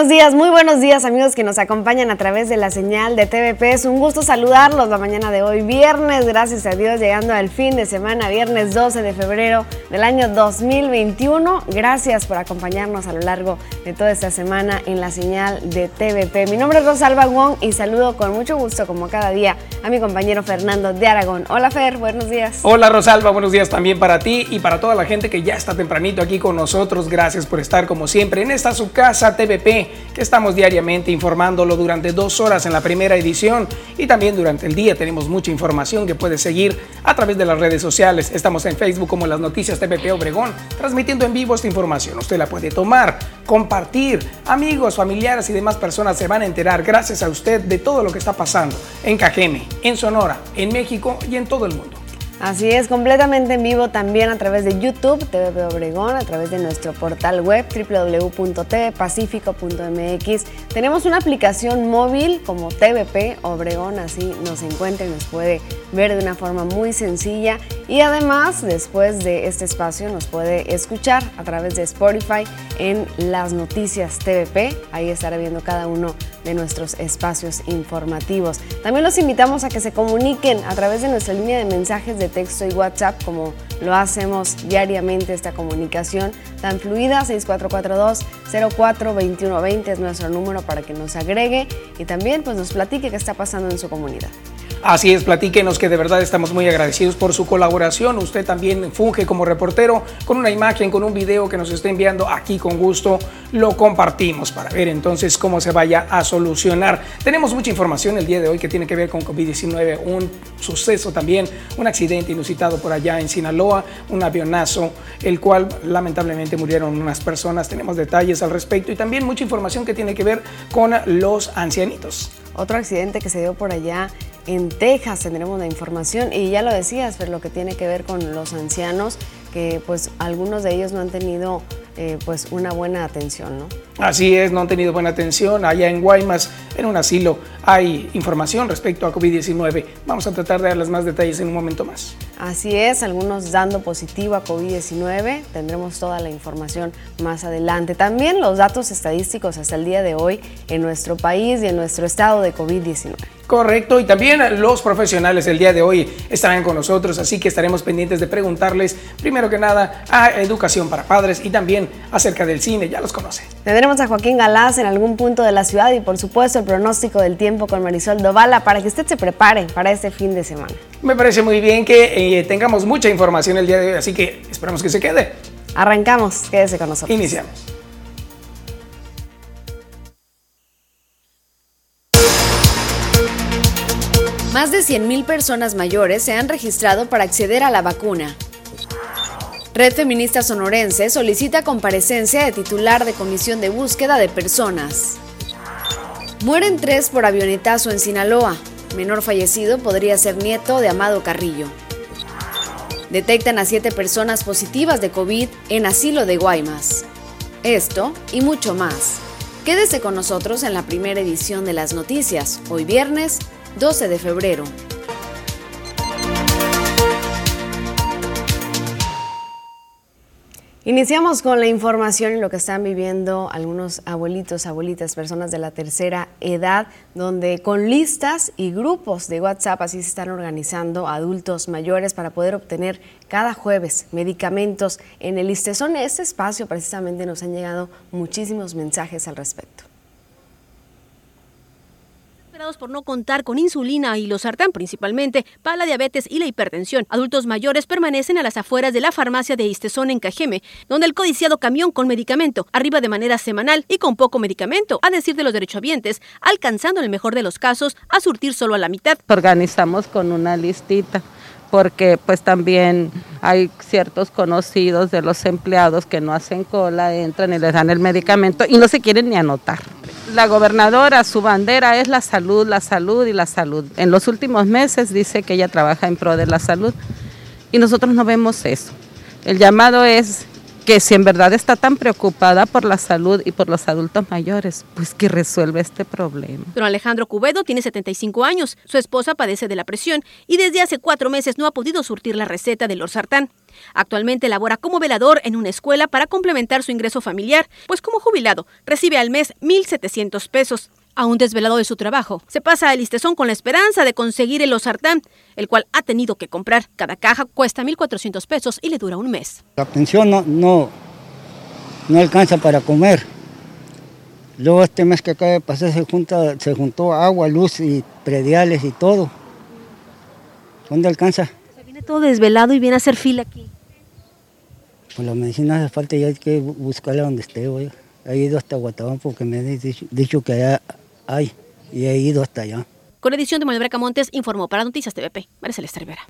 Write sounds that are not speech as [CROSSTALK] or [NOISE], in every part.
Buenos días, muy buenos días amigos que nos acompañan a través de la señal de TVP. Es un gusto saludarlos la mañana de hoy, viernes, gracias a Dios, llegando al fin de semana, viernes 12 de febrero del año 2021. Gracias por acompañarnos a lo largo de toda esta semana en la señal de TVP. Mi nombre es Rosalba Wong y saludo con mucho gusto, como cada día, a mi compañero Fernando de Aragón. Hola Fer, buenos días. Hola Rosalba, buenos días también para ti y para toda la gente que ya está tempranito aquí con nosotros. Gracias por estar como siempre en esta su casa TVP que estamos diariamente informándolo durante dos horas en la primera edición y también durante el día tenemos mucha información que puede seguir a través de las redes sociales. Estamos en Facebook como las noticias TVP Obregón, transmitiendo en vivo esta información. Usted la puede tomar, compartir, amigos, familiares y demás personas se van a enterar gracias a usted de todo lo que está pasando en Cajeme, en Sonora, en México y en todo el mundo. Así es, completamente en vivo también a través de YouTube, TVP Obregón, a través de nuestro portal web www.tvpacifico.mx. Tenemos una aplicación móvil como TVP Obregón, así nos encuentra y nos puede ver de una forma muy sencilla. Y además, después de este espacio, nos puede escuchar a través de Spotify en las noticias TVP. Ahí estará viendo cada uno de nuestros espacios informativos. También los invitamos a que se comuniquen a través de nuestra línea de mensajes de texto y WhatsApp, como lo hacemos diariamente esta comunicación tan fluida, 6442-042120 es nuestro número para que nos agregue y también pues nos platique qué está pasando en su comunidad. Así es, platíquenos que de verdad estamos muy agradecidos por su colaboración. Usted también funge como reportero con una imagen, con un video que nos está enviando aquí con gusto. Lo compartimos para ver entonces cómo se vaya a solucionar. Tenemos mucha información el día de hoy que tiene que ver con COVID-19, un suceso también, un accidente inusitado por allá en Sinaloa, un avionazo, el cual lamentablemente murieron unas personas. Tenemos detalles al respecto y también mucha información que tiene que ver con los ancianitos. Otro accidente que se dio por allá en Texas tendremos la información y ya lo decías, pero lo que tiene que ver con los ancianos, que pues algunos de ellos no han tenido eh, pues una buena atención, ¿no? Así es, no han tenido buena atención. Allá en Guaymas, en un asilo, hay información respecto a COVID-19. Vamos a tratar de darles más detalles en un momento más. Así es, algunos dando positivo a COVID-19. Tendremos toda la información más adelante. También los datos estadísticos hasta el día de hoy en nuestro país y en nuestro estado de COVID-19. Correcto, y también los profesionales el día de hoy estarán con nosotros, así que estaremos pendientes de preguntarles, primero que nada, a educación para padres y también acerca del cine, ya los conoce. Tendremos a Joaquín Galás en algún punto de la ciudad y por supuesto el pronóstico del tiempo con Marisol Dovala para que usted se prepare para este fin de semana. Me parece muy bien que eh, tengamos mucha información el día de hoy, así que esperamos que se quede. Arrancamos, quédese con nosotros. Iniciamos. Más de 100.000 personas mayores se han registrado para acceder a la vacuna. Red Feminista Sonorense solicita comparecencia de titular de Comisión de Búsqueda de Personas. Mueren tres por avionetazo en Sinaloa. Menor fallecido podría ser nieto de Amado Carrillo. Detectan a siete personas positivas de COVID en asilo de Guaymas. Esto y mucho más. Quédese con nosotros en la primera edición de las noticias, hoy viernes 12 de febrero. Iniciamos con la información en lo que están viviendo algunos abuelitos, abuelitas, personas de la tercera edad, donde con listas y grupos de WhatsApp así se están organizando adultos mayores para poder obtener cada jueves medicamentos en el Listezón. Este espacio precisamente nos han llegado muchísimos mensajes al respecto por no contar con insulina y los sartán principalmente para la diabetes y la hipertensión. Adultos mayores permanecen a las afueras de la farmacia de Istezón en Cajeme, donde el codiciado camión con medicamento arriba de manera semanal y con poco medicamento, a decir de los derechohabientes, alcanzando en el mejor de los casos a surtir solo a la mitad. Organizamos con una listita porque pues también hay ciertos conocidos de los empleados que no hacen cola, entran y les dan el medicamento y no se quieren ni anotar. La gobernadora, su bandera es la salud, la salud y la salud. En los últimos meses dice que ella trabaja en pro de la salud y nosotros no vemos eso. El llamado es que si en verdad está tan preocupada por la salud y por los adultos mayores, pues que resuelva este problema. Don Alejandro Cubedo tiene 75 años, su esposa padece de la presión y desde hace cuatro meses no ha podido surtir la receta del Lorsartán. Actualmente labora como velador en una escuela para complementar su ingreso familiar, pues como jubilado recibe al mes 1.700 pesos. Aún desvelado de su trabajo, se pasa al listezón con la esperanza de conseguir el osartán, el cual ha tenido que comprar. Cada caja cuesta 1.400 pesos y le dura un mes. La pensión no, no, no alcanza para comer. Luego este mes que acaba de pasar se, junta, se juntó agua, luz y prediales y todo. ¿Dónde alcanza? viene todo desvelado y viene a hacer fila aquí. Pues la medicina hace falta y hay que buscarla donde esté. Hoy. He ido hasta Guatabán porque me han dicho, dicho que allá hay y he ido hasta allá. Con edición de Manuel Bracamontes, informó para Noticias TVP, María Celeste Rivera.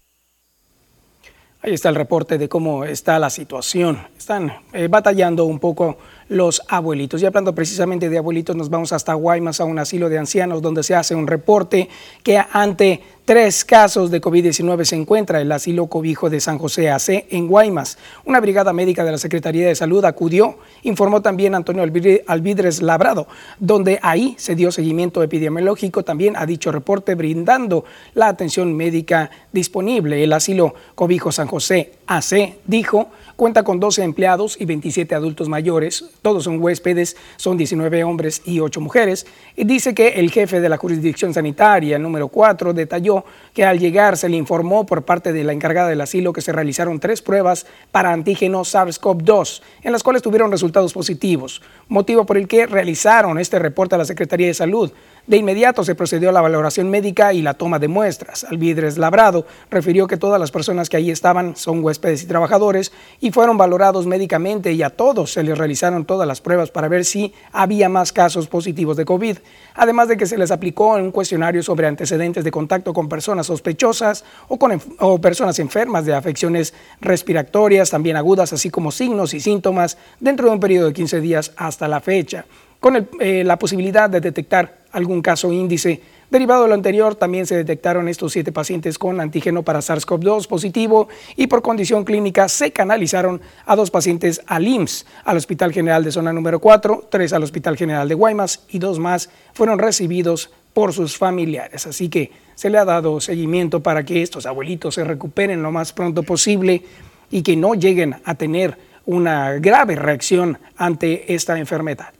Ahí está el reporte de cómo está la situación. Están eh, batallando un poco los abuelitos. Y hablando precisamente de abuelitos, nos vamos hasta Guaymas, a un asilo de ancianos, donde se hace un reporte que ante tres casos de COVID-19 se encuentra el asilo cobijo de San José AC en Guaymas. Una brigada médica de la Secretaría de Salud acudió, informó también Antonio Alvidres Labrado, donde ahí se dio seguimiento epidemiológico también a dicho reporte, brindando la atención médica disponible. El asilo cobijo San José AC dijo Cuenta con 12 empleados y 27 adultos mayores. Todos son huéspedes, son 19 hombres y 8 mujeres. Y dice que el jefe de la jurisdicción sanitaria número 4 detalló que al llegar se le informó por parte de la encargada del asilo que se realizaron tres pruebas para antígeno SARS-CoV-2, en las cuales tuvieron resultados positivos, motivo por el que realizaron este reporte a la Secretaría de Salud. De inmediato se procedió a la valoración médica y la toma de muestras. Alvidres Labrado refirió que todas las personas que ahí estaban son huéspedes y trabajadores y fueron valorados médicamente y a todos se les realizaron todas las pruebas para ver si había más casos positivos de COVID, además de que se les aplicó un cuestionario sobre antecedentes de contacto con personas sospechosas o con o personas enfermas de afecciones respiratorias, también agudas, así como signos y síntomas dentro de un periodo de 15 días hasta la fecha, con eh, la posibilidad de detectar algún caso índice. Derivado de lo anterior, también se detectaron estos siete pacientes con antígeno para SARS-CoV-2 positivo y por condición clínica se canalizaron a dos pacientes al IMSS, al Hospital General de Zona número 4, tres al Hospital General de Guaymas y dos más fueron recibidos por sus familiares. Así que se le ha dado seguimiento para que estos abuelitos se recuperen lo más pronto posible y que no lleguen a tener una grave reacción ante esta enfermedad.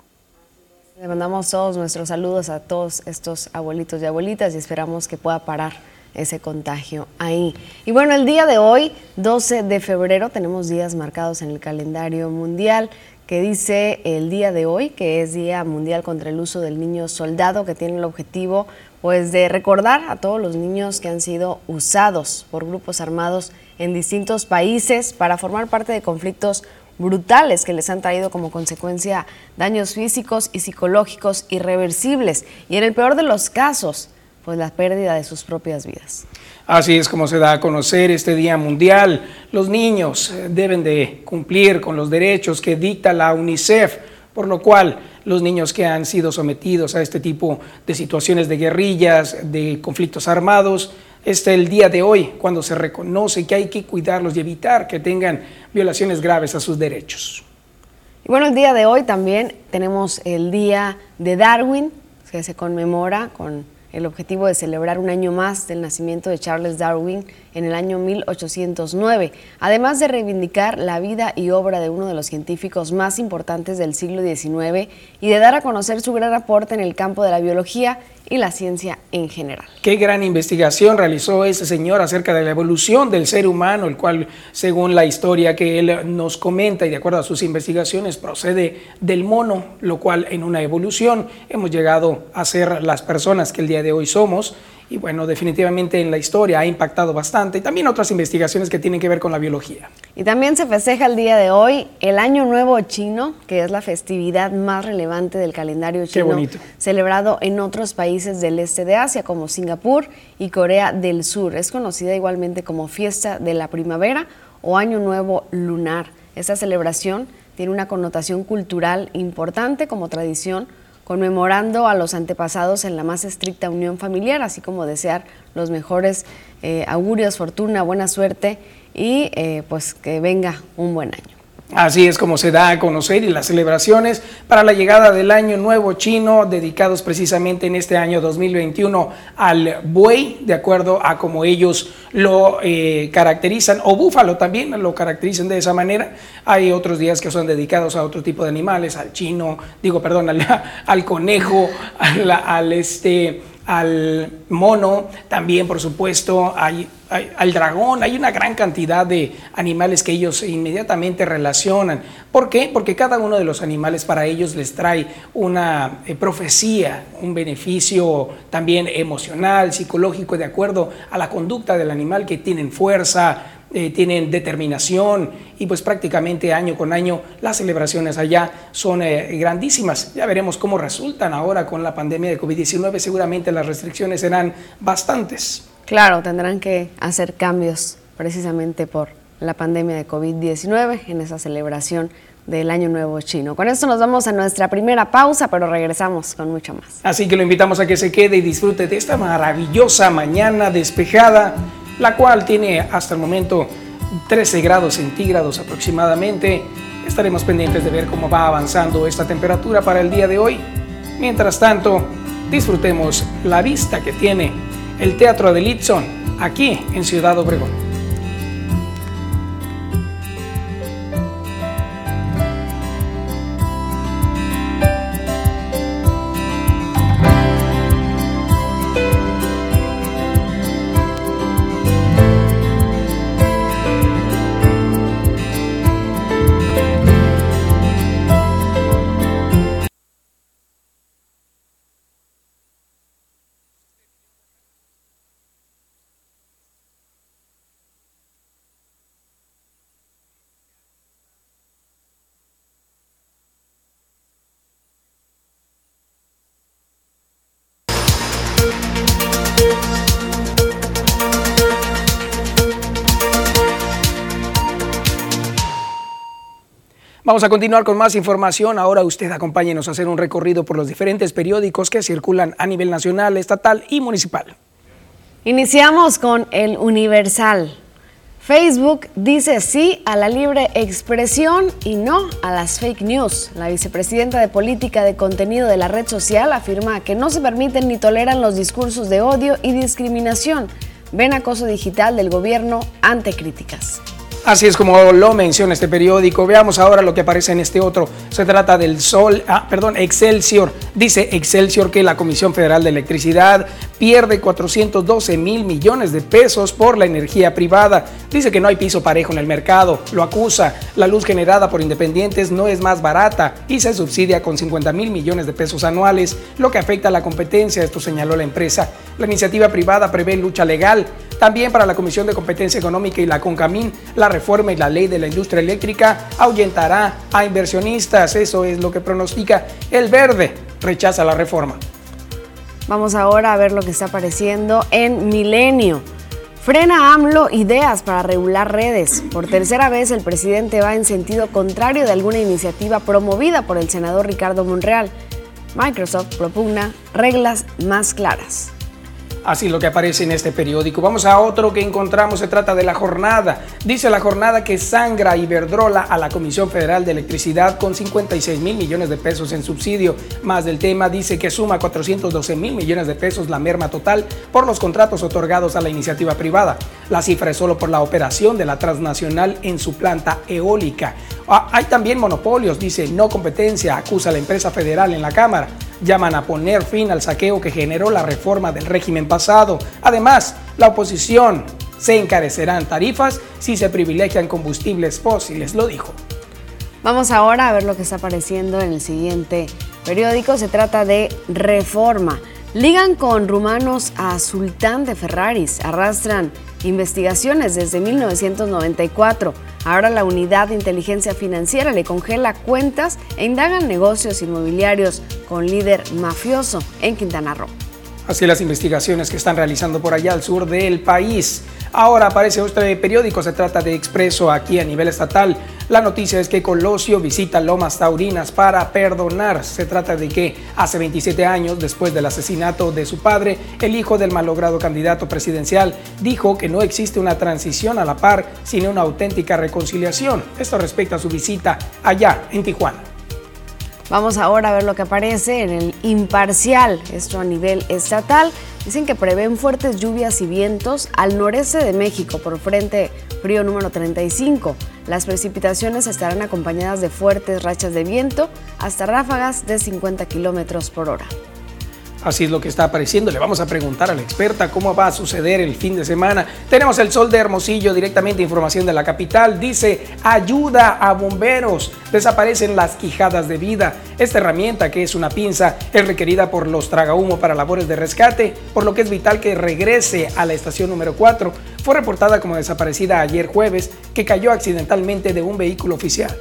Le mandamos todos nuestros saludos a todos estos abuelitos y abuelitas y esperamos que pueda parar ese contagio ahí. Y bueno, el día de hoy, 12 de febrero, tenemos días marcados en el calendario mundial que dice el día de hoy, que es Día Mundial contra el Uso del Niño Soldado, que tiene el objetivo pues de recordar a todos los niños que han sido usados por grupos armados en distintos países para formar parte de conflictos brutales que les han traído como consecuencia daños físicos y psicológicos irreversibles y en el peor de los casos, pues la pérdida de sus propias vidas. Así es como se da a conocer este Día Mundial. Los niños eh, deben de cumplir con los derechos que dicta la UNICEF, por lo cual los niños que han sido sometidos a este tipo de situaciones de guerrillas, de conflictos armados, este el día de hoy cuando se reconoce que hay que cuidarlos y evitar que tengan violaciones graves a sus derechos. Y bueno, el día de hoy también tenemos el Día de Darwin, que se conmemora con el objetivo de celebrar un año más del nacimiento de Charles Darwin en el año 1809, además de reivindicar la vida y obra de uno de los científicos más importantes del siglo XIX y de dar a conocer su gran aporte en el campo de la biología y la ciencia en general. Qué gran investigación realizó ese señor acerca de la evolución del ser humano, el cual, según la historia que él nos comenta y de acuerdo a sus investigaciones, procede del mono, lo cual en una evolución hemos llegado a ser las personas que el día de hoy somos y bueno, definitivamente en la historia ha impactado bastante y también otras investigaciones que tienen que ver con la biología. Y también se festeja el día de hoy el Año Nuevo Chino, que es la festividad más relevante del calendario chino, celebrado en otros países del este de Asia como Singapur y Corea del Sur. Es conocida igualmente como Fiesta de la Primavera o Año Nuevo Lunar. Esta celebración tiene una connotación cultural importante como tradición conmemorando a los antepasados en la más estricta unión familiar, así como desear los mejores eh, augurios, fortuna, buena suerte y eh, pues que venga un buen año. Así es como se da a conocer y las celebraciones para la llegada del año nuevo chino dedicados precisamente en este año 2021 al buey, de acuerdo a como ellos lo eh, caracterizan, o búfalo también lo caracterizan de esa manera. Hay otros días que son dedicados a otro tipo de animales, al chino, digo, perdón, al, [LAUGHS] conejo, al este al mono, también por supuesto hay, al dragón, hay una gran cantidad de animales que ellos inmediatamente relacionan. ¿Por qué? Porque cada uno de los animales para ellos les trae una eh, profecía, un beneficio también emocional, psicológico, de acuerdo a la conducta del animal, que tienen fuerza, eh, tienen determinación y pues prácticamente año con año las celebraciones allá son eh, grandísimas. Ya veremos cómo resultan ahora con la pandemia de COVID-19. Seguramente las restricciones serán bastantes. Claro, tendrán que hacer cambios precisamente por la pandemia de COVID-19 en esa celebración del Año Nuevo Chino. Con esto nos vamos a nuestra primera pausa, pero regresamos con mucho más. Así que lo invitamos a que se quede y disfrute de esta maravillosa mañana despejada la cual tiene hasta el momento 13 grados centígrados aproximadamente. Estaremos pendientes de ver cómo va avanzando esta temperatura para el día de hoy. Mientras tanto, disfrutemos la vista que tiene el Teatro de Litson aquí en Ciudad Obregón. Vamos a continuar con más información. Ahora usted acompáñenos a hacer un recorrido por los diferentes periódicos que circulan a nivel nacional, estatal y municipal. Iniciamos con el Universal. Facebook dice sí a la libre expresión y no a las fake news. La vicepresidenta de Política de Contenido de la red social afirma que no se permiten ni toleran los discursos de odio y discriminación. Ven acoso digital del gobierno ante críticas. Así es como lo menciona este periódico. Veamos ahora lo que aparece en este otro. Se trata del Sol, ah, perdón, Excelsior. Dice Excelsior que la Comisión Federal de Electricidad pierde 412 mil millones de pesos por la energía privada. Dice que no hay piso parejo en el mercado. Lo acusa. La luz generada por independientes no es más barata y se subsidia con 50 mil millones de pesos anuales, lo que afecta a la competencia. Esto señaló la empresa. La iniciativa privada prevé lucha legal. También para la Comisión de Competencia Económica y la CONCAMIN, la reforma y la ley de la industria eléctrica ahuyentará a inversionistas. Eso es lo que pronostica el verde. Rechaza la reforma. Vamos ahora a ver lo que está apareciendo en Milenio. Frena AMLO ideas para regular redes. Por tercera vez el presidente va en sentido contrario de alguna iniciativa promovida por el senador Ricardo Monreal. Microsoft propugna reglas más claras. Así lo que aparece en este periódico. Vamos a otro que encontramos, se trata de la jornada. Dice la jornada que sangra Iberdrola a la Comisión Federal de Electricidad con 56 mil millones de pesos en subsidio. Más del tema dice que suma 412 mil millones de pesos la merma total por los contratos otorgados a la iniciativa privada. La cifra es solo por la operación de la transnacional en su planta eólica. Ah, hay también monopolios, dice no competencia, acusa la empresa federal en la Cámara llaman a poner fin al saqueo que generó la reforma del régimen pasado. Además, la oposición se encarecerán tarifas si se privilegian combustibles fósiles, lo dijo. Vamos ahora a ver lo que está apareciendo en el siguiente periódico. Se trata de Reforma. Ligan con rumanos a Sultán de Ferraris. Arrastran investigaciones desde 1994. Ahora la unidad de inteligencia financiera le congela cuentas e indagan negocios inmobiliarios con líder mafioso en Quintana Roo. Así las investigaciones que están realizando por allá al sur del país. Ahora aparece otro periódico, se trata de Expreso aquí a nivel estatal. La noticia es que Colosio visita Lomas Taurinas para perdonar. Se trata de que hace 27 años, después del asesinato de su padre, el hijo del malogrado candidato presidencial dijo que no existe una transición a la par, sino una auténtica reconciliación. Esto respecto a su visita allá en Tijuana. Vamos ahora a ver lo que aparece en el imparcial, esto a nivel estatal. Dicen que prevén fuertes lluvias y vientos al noreste de México por frente frío número 35. Las precipitaciones estarán acompañadas de fuertes rachas de viento hasta ráfagas de 50 kilómetros por hora. Así es lo que está apareciendo. Le vamos a preguntar a la experta cómo va a suceder el fin de semana. Tenemos el sol de Hermosillo, directamente información de la capital. Dice, ayuda a bomberos. Desaparecen las quijadas de vida. Esta herramienta, que es una pinza, es requerida por los tragahumo para labores de rescate, por lo que es vital que regrese a la estación número 4. Fue reportada como desaparecida ayer jueves, que cayó accidentalmente de un vehículo oficial.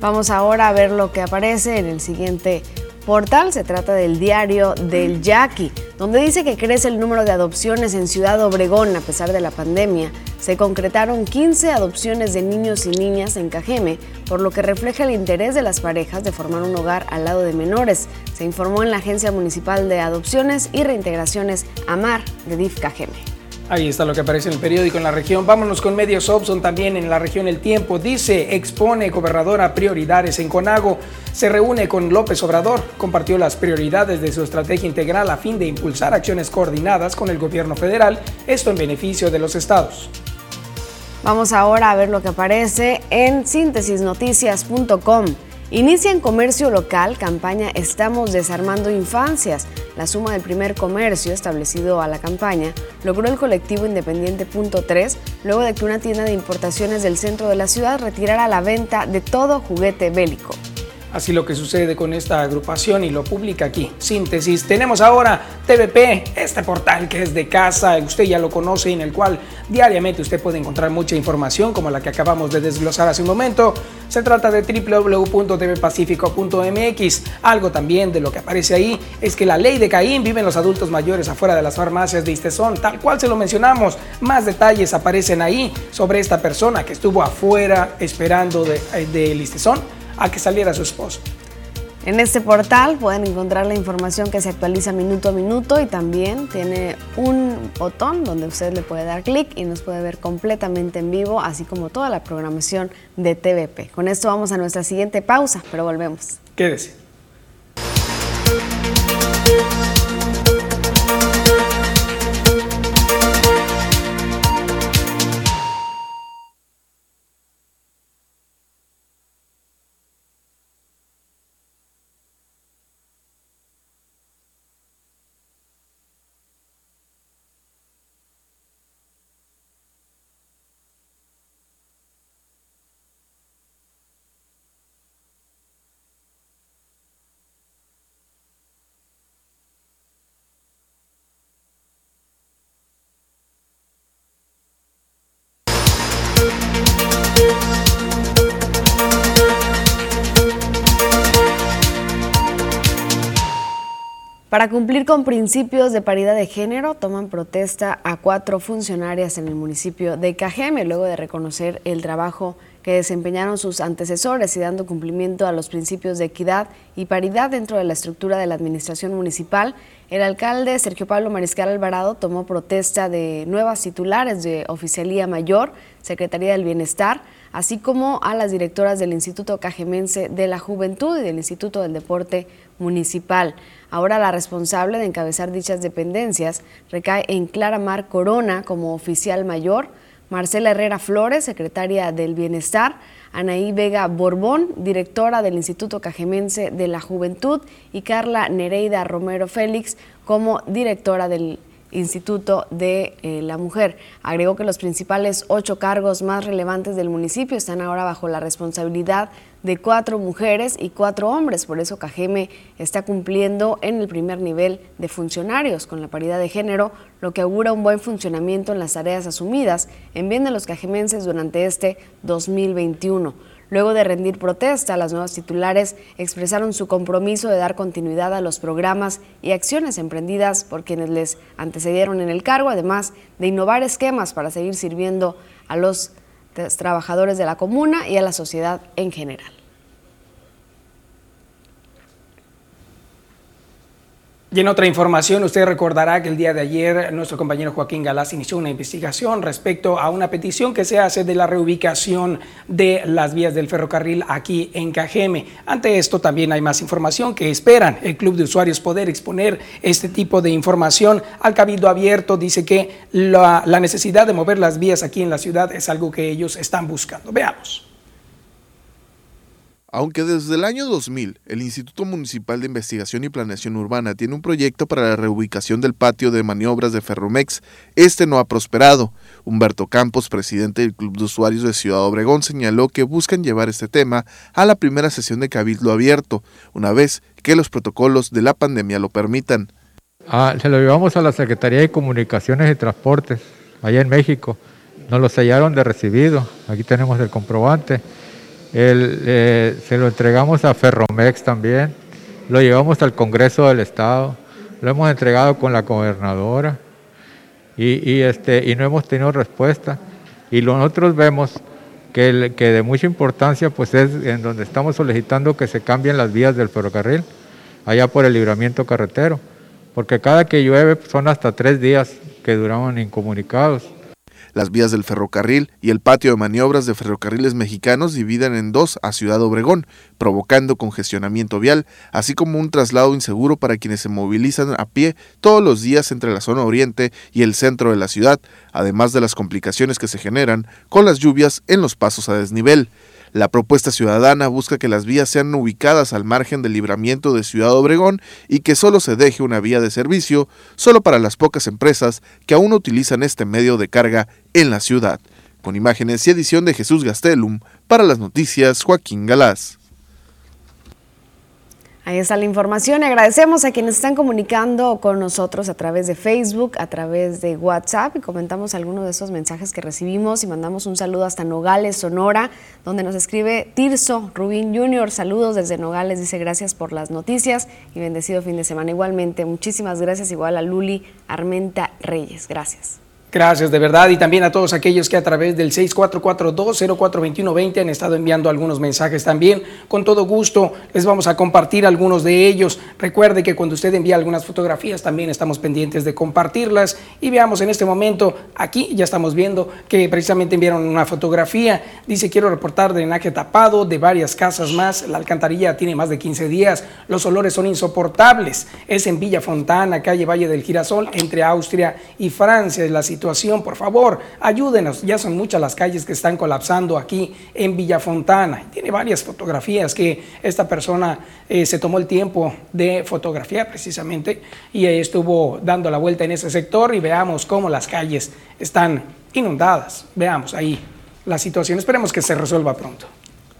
Vamos ahora a ver lo que aparece en el siguiente portal. Se trata del diario del Yaqui, donde dice que crece el número de adopciones en Ciudad Obregón a pesar de la pandemia. Se concretaron 15 adopciones de niños y niñas en Cajeme, por lo que refleja el interés de las parejas de formar un hogar al lado de menores. Se informó en la Agencia Municipal de Adopciones y Reintegraciones AMAR de DIF Cajeme. Ahí está lo que aparece en el periódico en la región. Vámonos con medios Opson también en la región El Tiempo. Dice, expone gobernadora prioridades en Conago. Se reúne con López Obrador. Compartió las prioridades de su estrategia integral a fin de impulsar acciones coordinadas con el gobierno federal, esto en beneficio de los estados. Vamos ahora a ver lo que aparece en síntesisnoticias.com. Inicia en comercio local campaña Estamos desarmando infancias. La suma del primer comercio establecido a la campaña logró el colectivo independiente Punto 3 luego de que una tienda de importaciones del centro de la ciudad retirara la venta de todo juguete bélico. Así lo que sucede con esta agrupación y lo publica aquí. Síntesis. Tenemos ahora TVP, este portal que es de casa, usted ya lo conoce, en el cual diariamente usted puede encontrar mucha información como la que acabamos de desglosar hace un momento. Se trata de www.tvpacifico.mx. Algo también de lo que aparece ahí es que la ley de Caín viven los adultos mayores afuera de las farmacias de Istezón, tal cual se lo mencionamos. Más detalles aparecen ahí sobre esta persona que estuvo afuera esperando de, eh, de a que saliera su esposo. En este portal pueden encontrar la información que se actualiza minuto a minuto y también tiene un botón donde usted le puede dar clic y nos puede ver completamente en vivo, así como toda la programación de TVP. Con esto vamos a nuestra siguiente pausa, pero volvemos. Quédese. Para cumplir con principios de paridad de género, toman protesta a cuatro funcionarias en el municipio de Cajeme, luego de reconocer el trabajo que desempeñaron sus antecesores y dando cumplimiento a los principios de equidad y paridad dentro de la estructura de la administración municipal. El alcalde Sergio Pablo Mariscal Alvarado tomó protesta de nuevas titulares de Oficialía Mayor, Secretaría del Bienestar, así como a las directoras del Instituto Cajemense de la Juventud y del Instituto del Deporte Municipal. Ahora la responsable de encabezar dichas dependencias recae en Clara Mar Corona como oficial mayor, Marcela Herrera Flores, secretaria del Bienestar, Anaí Vega Borbón, directora del Instituto Cajemense de la Juventud, y Carla Nereida Romero Félix como directora del Instituto de eh, la Mujer. Agregó que los principales ocho cargos más relevantes del municipio están ahora bajo la responsabilidad de cuatro mujeres y cuatro hombres. Por eso Cajeme está cumpliendo en el primer nivel de funcionarios con la paridad de género, lo que augura un buen funcionamiento en las tareas asumidas en bien de los cajemenses durante este 2021. Luego de rendir protesta, las nuevas titulares expresaron su compromiso de dar continuidad a los programas y acciones emprendidas por quienes les antecedieron en el cargo, además de innovar esquemas para seguir sirviendo a los trabajadores de la comuna y a la sociedad en general. Y en otra información, usted recordará que el día de ayer nuestro compañero Joaquín Galás inició una investigación respecto a una petición que se hace de la reubicación de las vías del ferrocarril aquí en Cajeme. Ante esto también hay más información que esperan el Club de Usuarios poder exponer este tipo de información al Cabildo Abierto. Dice que la, la necesidad de mover las vías aquí en la ciudad es algo que ellos están buscando. Veamos. Aunque desde el año 2000 el Instituto Municipal de Investigación y Planeación Urbana tiene un proyecto para la reubicación del patio de maniobras de Ferromex, este no ha prosperado. Humberto Campos, presidente del Club de Usuarios de Ciudad Obregón, señaló que buscan llevar este tema a la primera sesión de Cabildo Abierto, una vez que los protocolos de la pandemia lo permitan. Ah, se lo llevamos a la Secretaría de Comunicaciones y Transportes, allá en México. Nos lo sellaron de recibido. Aquí tenemos el comprobante el, eh, se lo entregamos a Ferromex también, lo llevamos al Congreso del Estado, lo hemos entregado con la gobernadora y, este, y no hemos tenido respuesta. Y nosotros vemos que, que de mucha importancia pues es en donde estamos solicitando que se cambien las vías del ferrocarril, allá por el libramiento carretero, porque cada que llueve son hasta tres días que duraban incomunicados. Las vías del ferrocarril y el patio de maniobras de ferrocarriles mexicanos dividen en dos a Ciudad Obregón, provocando congestionamiento vial, así como un traslado inseguro para quienes se movilizan a pie todos los días entre la zona oriente y el centro de la ciudad, además de las complicaciones que se generan con las lluvias en los pasos a desnivel. La propuesta ciudadana busca que las vías sean ubicadas al margen del libramiento de Ciudad Obregón y que solo se deje una vía de servicio solo para las pocas empresas que aún utilizan este medio de carga en la ciudad. Con imágenes y edición de Jesús Gastelum, para las noticias Joaquín Galás. Ahí está la información. Agradecemos a quienes están comunicando con nosotros a través de Facebook, a través de WhatsApp y comentamos algunos de esos mensajes que recibimos y mandamos un saludo hasta Nogales, Sonora, donde nos escribe Tirso Rubín Jr. Saludos desde Nogales, dice gracias por las noticias y bendecido fin de semana. Igualmente, muchísimas gracias igual a Luli Armenta Reyes. Gracias. Gracias de verdad y también a todos aquellos que a través del 6442042120 han estado enviando algunos mensajes también. Con todo gusto les vamos a compartir algunos de ellos. Recuerde que cuando usted envía algunas fotografías también estamos pendientes de compartirlas y veamos en este momento, aquí ya estamos viendo que precisamente enviaron una fotografía. Dice quiero reportar drenaje tapado de varias casas más. La alcantarilla tiene más de 15 días. Los olores son insoportables. Es en Villa Fontana, calle Valle del Girasol, entre Austria y Francia. Es la situación, por favor, ayúdenos. Ya son muchas las calles que están colapsando aquí en Villafontana. Tiene varias fotografías que esta persona eh, se tomó el tiempo de fotografiar precisamente y estuvo dando la vuelta en ese sector y veamos cómo las calles están inundadas. Veamos ahí la situación. Esperemos que se resuelva pronto.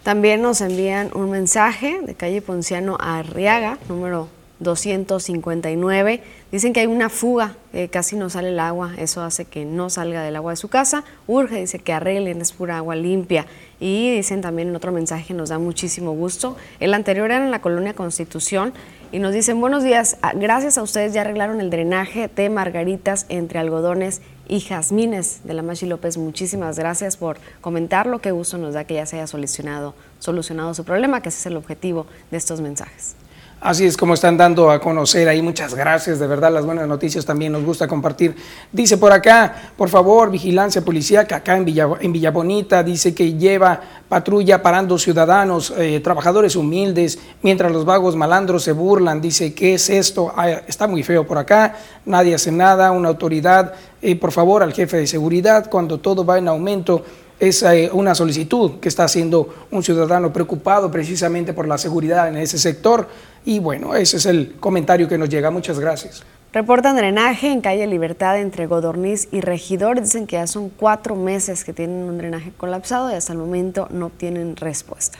También nos envían un mensaje de calle Ponciano Arriaga, número 259. Dicen que hay una fuga, casi no sale el agua, eso hace que no salga del agua de su casa. Urge, dice que arreglen, es pura agua limpia. Y dicen también en otro mensaje, nos da muchísimo gusto. El anterior era en la colonia Constitución y nos dicen, buenos días, ah, gracias a ustedes ya arreglaron el drenaje de margaritas entre algodones y jazmines de la Machi López. Muchísimas gracias por comentarlo, qué gusto nos da que ya se haya solucionado, solucionado su problema, que ese es el objetivo de estos mensajes. Así es como están dando a conocer ahí. Muchas gracias, de verdad, las buenas noticias también nos gusta compartir. Dice por acá, por favor, vigilancia policíaca acá en en Villa Bonita. Dice que lleva patrulla parando ciudadanos, eh, trabajadores humildes, mientras los vagos malandros se burlan. Dice, ¿qué es esto? Está muy feo por acá, nadie hace nada, una autoridad, eh, por favor, al jefe de seguridad, cuando todo va en aumento es eh, una solicitud que está haciendo un ciudadano preocupado precisamente por la seguridad en ese sector. Y bueno, ese es el comentario que nos llega. Muchas gracias. Reportan drenaje en calle Libertad entre Godorniz y Regidor. Dicen que ya son cuatro meses que tienen un drenaje colapsado y hasta el momento no tienen respuesta.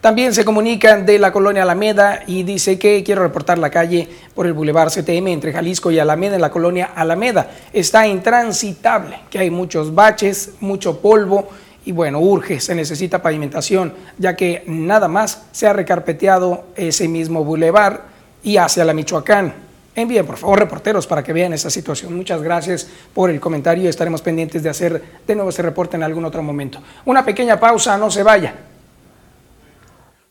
También se comunican de la colonia Alameda y dice que quiero reportar la calle por el Boulevard CTM entre Jalisco y Alameda en la colonia Alameda. Está intransitable, que hay muchos baches, mucho polvo y bueno, urge, se necesita pavimentación, ya que nada más se ha recarpeteado ese mismo bulevar y hacia la Michoacán. Envíen, por favor, reporteros para que vean esa situación. Muchas gracias por el comentario. Estaremos pendientes de hacer de nuevo ese reporte en algún otro momento. Una pequeña pausa, no se vaya.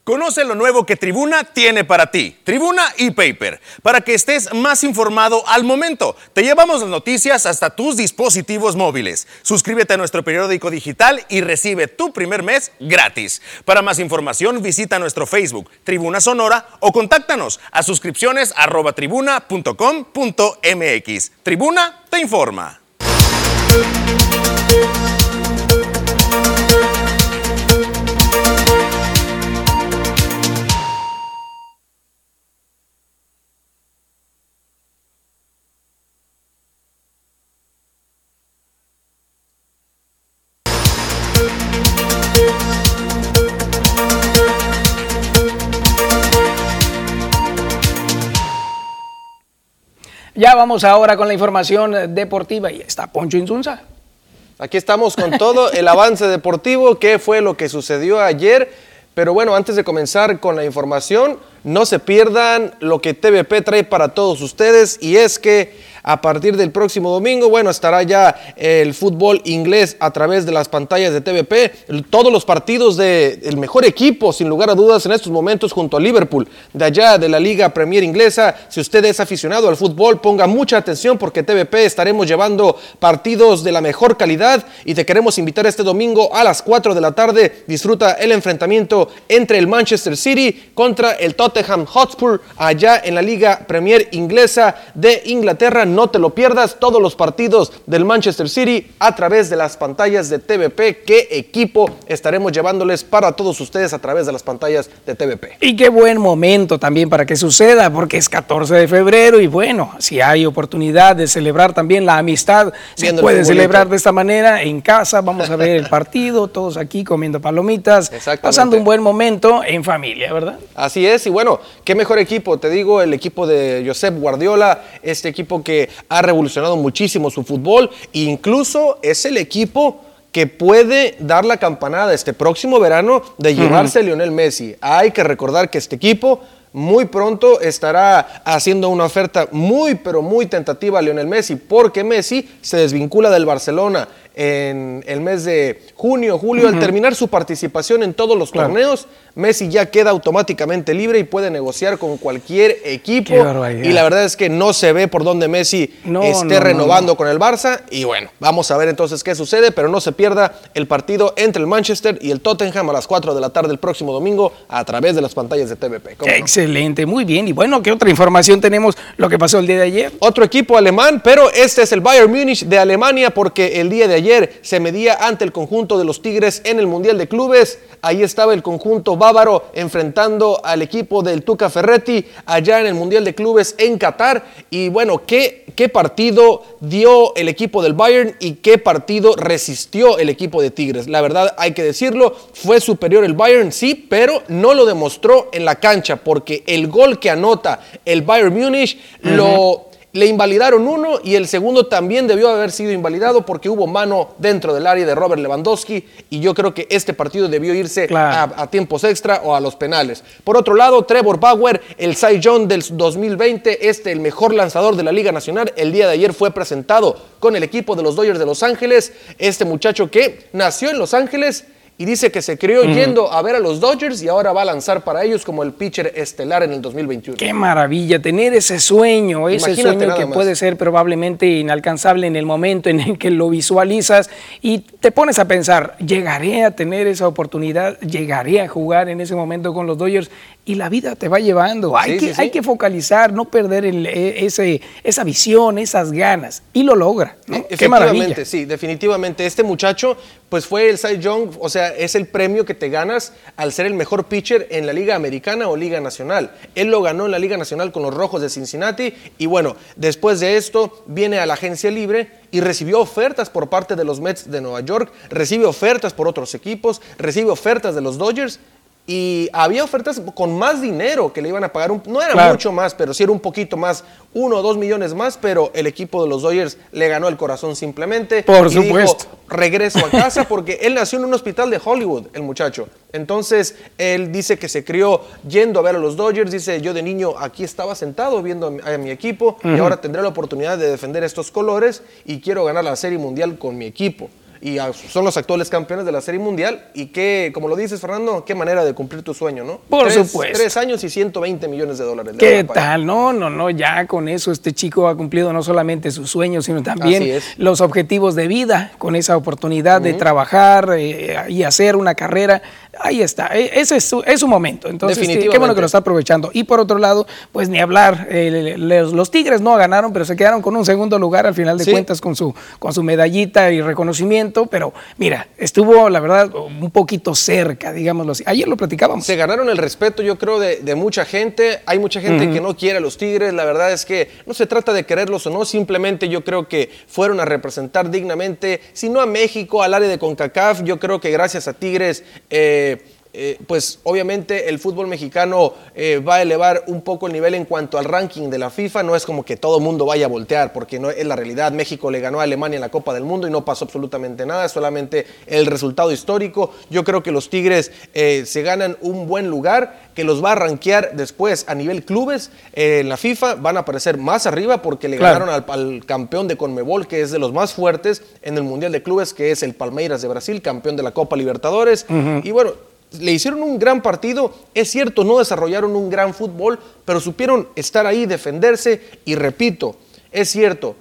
Conoce lo nuevo que Tribuna tiene para ti. Tribuna y Paper. Para que estés más informado al momento. Te llevamos las noticias hasta tus dispositivos móviles. Suscríbete a nuestro periódico digital y recibe tu primer mes gratis. Para más información visita nuestro Facebook, Tribuna Sonora, o contáctanos a suscripciones arroba tribuna.com.mx. Tribuna te informa. Ya vamos ahora con la información deportiva y está Poncho Insunza. Aquí estamos con todo el avance deportivo, qué fue lo que sucedió ayer. Pero bueno, antes de comenzar con la información, no se pierdan lo que TVP trae para todos ustedes y es que a partir del próximo domingo, bueno, estará ya el fútbol inglés a través de las pantallas de TVP. Todos los partidos del mejor equipo, sin lugar a dudas, en estos momentos junto a Liverpool, de allá de la Liga Premier Inglesa. Si usted es aficionado al fútbol, ponga mucha atención porque TVP estaremos llevando partidos de la mejor calidad y te queremos invitar este domingo a las 4 de la tarde. Disfruta el enfrentamiento entre el Manchester City contra el Tottenham Hotspur allá en la Liga Premier Inglesa de Inglaterra no te lo pierdas todos los partidos del Manchester City a través de las pantallas de TVP. ¿Qué equipo estaremos llevándoles para todos ustedes a través de las pantallas de TVP? Y qué buen momento también para que suceda, porque es 14 de febrero y bueno, si hay oportunidad de celebrar también la amistad, se puede celebrar de esta manera en casa, vamos a ver el [LAUGHS] partido, todos aquí comiendo palomitas, pasando un buen momento en familia, ¿verdad? Así es, y bueno, qué mejor equipo, te digo, el equipo de Josep Guardiola, este equipo que ha revolucionado muchísimo su fútbol e incluso es el equipo que puede dar la campanada este próximo verano de llevarse a Lionel Messi. Hay que recordar que este equipo muy pronto estará haciendo una oferta muy, pero muy tentativa a Lionel Messi, porque Messi se desvincula del Barcelona en el mes de junio, julio, al terminar su participación en todos los torneos, Messi ya queda automáticamente libre y puede negociar con cualquier equipo. Y la verdad es que no se ve por dónde Messi esté renovando con el Barça. Y bueno, vamos a ver entonces qué sucede, pero no se pierda el partido entre el Manchester y el Tottenham a las 4 de la tarde el próximo domingo a través de las pantallas de TVP. Excelente, muy bien. Y bueno, ¿qué otra información tenemos? Lo que pasó el día de ayer. Otro equipo alemán, pero este es el Bayern Múnich de Alemania porque el día de ayer ayer se medía ante el conjunto de los Tigres en el Mundial de Clubes. Ahí estaba el conjunto bávaro enfrentando al equipo del Tuca Ferretti allá en el Mundial de Clubes en Qatar. Y bueno, ¿qué, qué partido dio el equipo del Bayern y qué partido resistió el equipo de Tigres? La verdad hay que decirlo, fue superior el Bayern, sí, pero no lo demostró en la cancha porque el gol que anota el Bayern Múnich lo le invalidaron uno y el segundo también debió haber sido invalidado porque hubo mano dentro del área de Robert Lewandowski y yo creo que este partido debió irse a, tiempos extra o a los penales. Por otro lado, Trevor Bauer, el Cy Young del 2020, este el mejor lanzador de la Liga Nacional, el día de ayer fue presentado con el equipo de los Dodgers de Los Ángeles, este muchacho que nació en Los Ángeles y dice que se crió yendo a ver a los Dodgers y ahora va a lanzar para ellos como el pitcher estelar en el 2021. Qué maravilla tener ese sueño, ese sueño que puede ser probablemente inalcanzable en el momento en el que lo visualizas y te pones a pensar, llegaré a tener esa oportunidad, llegaré a jugar en ese momento con los Dodgers y la vida te va llevando. Hay, que, hay que focalizar, no perder e, ese, esa visión, esas ganas. Y lo logra. Qué maravilla. Sí, definitivamente. Este muchacho, pues fue el Cy Young, o sea, es el premio que te ganas al ser el mejor pitcher en la Liga Americana o Liga Nacional. Él lo ganó en la Liga Nacional con los Rojos de Cincinnati. Y bueno, después de esto, viene a la agencia libre y recibió ofertas por parte de los Mets de Nueva York, recibe ofertas por otros equipos, recibe ofertas de los Dodgers y había ofertas con más dinero que le iban a pagar. no era mucho más, pero sí era un poquito más, uno o dos millones más, pero el equipo de los Dodgers le ganó el corazón simplemente. Por supuesto. regreso a casa [LAUGHS] porque él nació en un hospital de Hollywood, el muchacho. Entonces, él dice que se crió yendo a ver a los Dodgers. Dice, yo de niño aquí estaba sentado viendo a mi, equipo y ahora tendré la oportunidad de defender estos colores y quiero ganar la Serie Mundial con mi equipo y son los actuales campeones de la Serie Mundial. Y qué, como lo dices, Fernando, qué manera de cumplir tu sueño, ¿no? Por supuesto. Tres años y 120 millones de dólares. ¿Qué tal? No, no, no, ya con eso este chico ha cumplido no solamente sus sueños, sino también los objetivos de vida, con esa oportunidad de trabajar eh, y hacer una carrera ahí está, e, ese es su, es su momento. Entonces, qué bueno que lo está aprovechando. Y por otro lado, pues ni hablar, eh, los, Tigres no ganaron, pero se quedaron con un segundo lugar al final de cuentas con su, con su medallita y reconocimiento. Pero mira, estuvo, la verdad, un poquito cerca, digámoslo así. Ayer lo platicábamos. Se ganaron el respeto, yo creo, de, mucha gente. Hay mucha gente que no quiere a los Tigres. La verdad es que no se trata de quererlos o no, simplemente yo creo que fueron a representar dignamente, si no a México, al área de CONCACAF. Yo creo que gracias a Tigres. Eh, de eh, pues obviamente el fútbol mexicano eh, va a elevar un poco el nivel en cuanto al ranking de la FIFA. No es como que todo el mundo vaya a voltear, porque no es la realidad. México le ganó a Alemania en la Copa del Mundo y no pasó absolutamente nada, solamente el resultado histórico. Yo creo que los Tigres eh, se ganan un buen lugar, que los va a rankear después a nivel clubes en la FIFA. Van a aparecer más arriba porque le ganaron al, campeón de Conmebol, que es de los más fuertes en el Mundial de Clubes, que es el Palmeiras de Brasil, campeón de la Copa Libertadores. Y bueno, le hicieron un gran partido, es cierto, no desarrollaron un gran fútbol, pero supieron estar ahí, defenderse y repito, es cierto,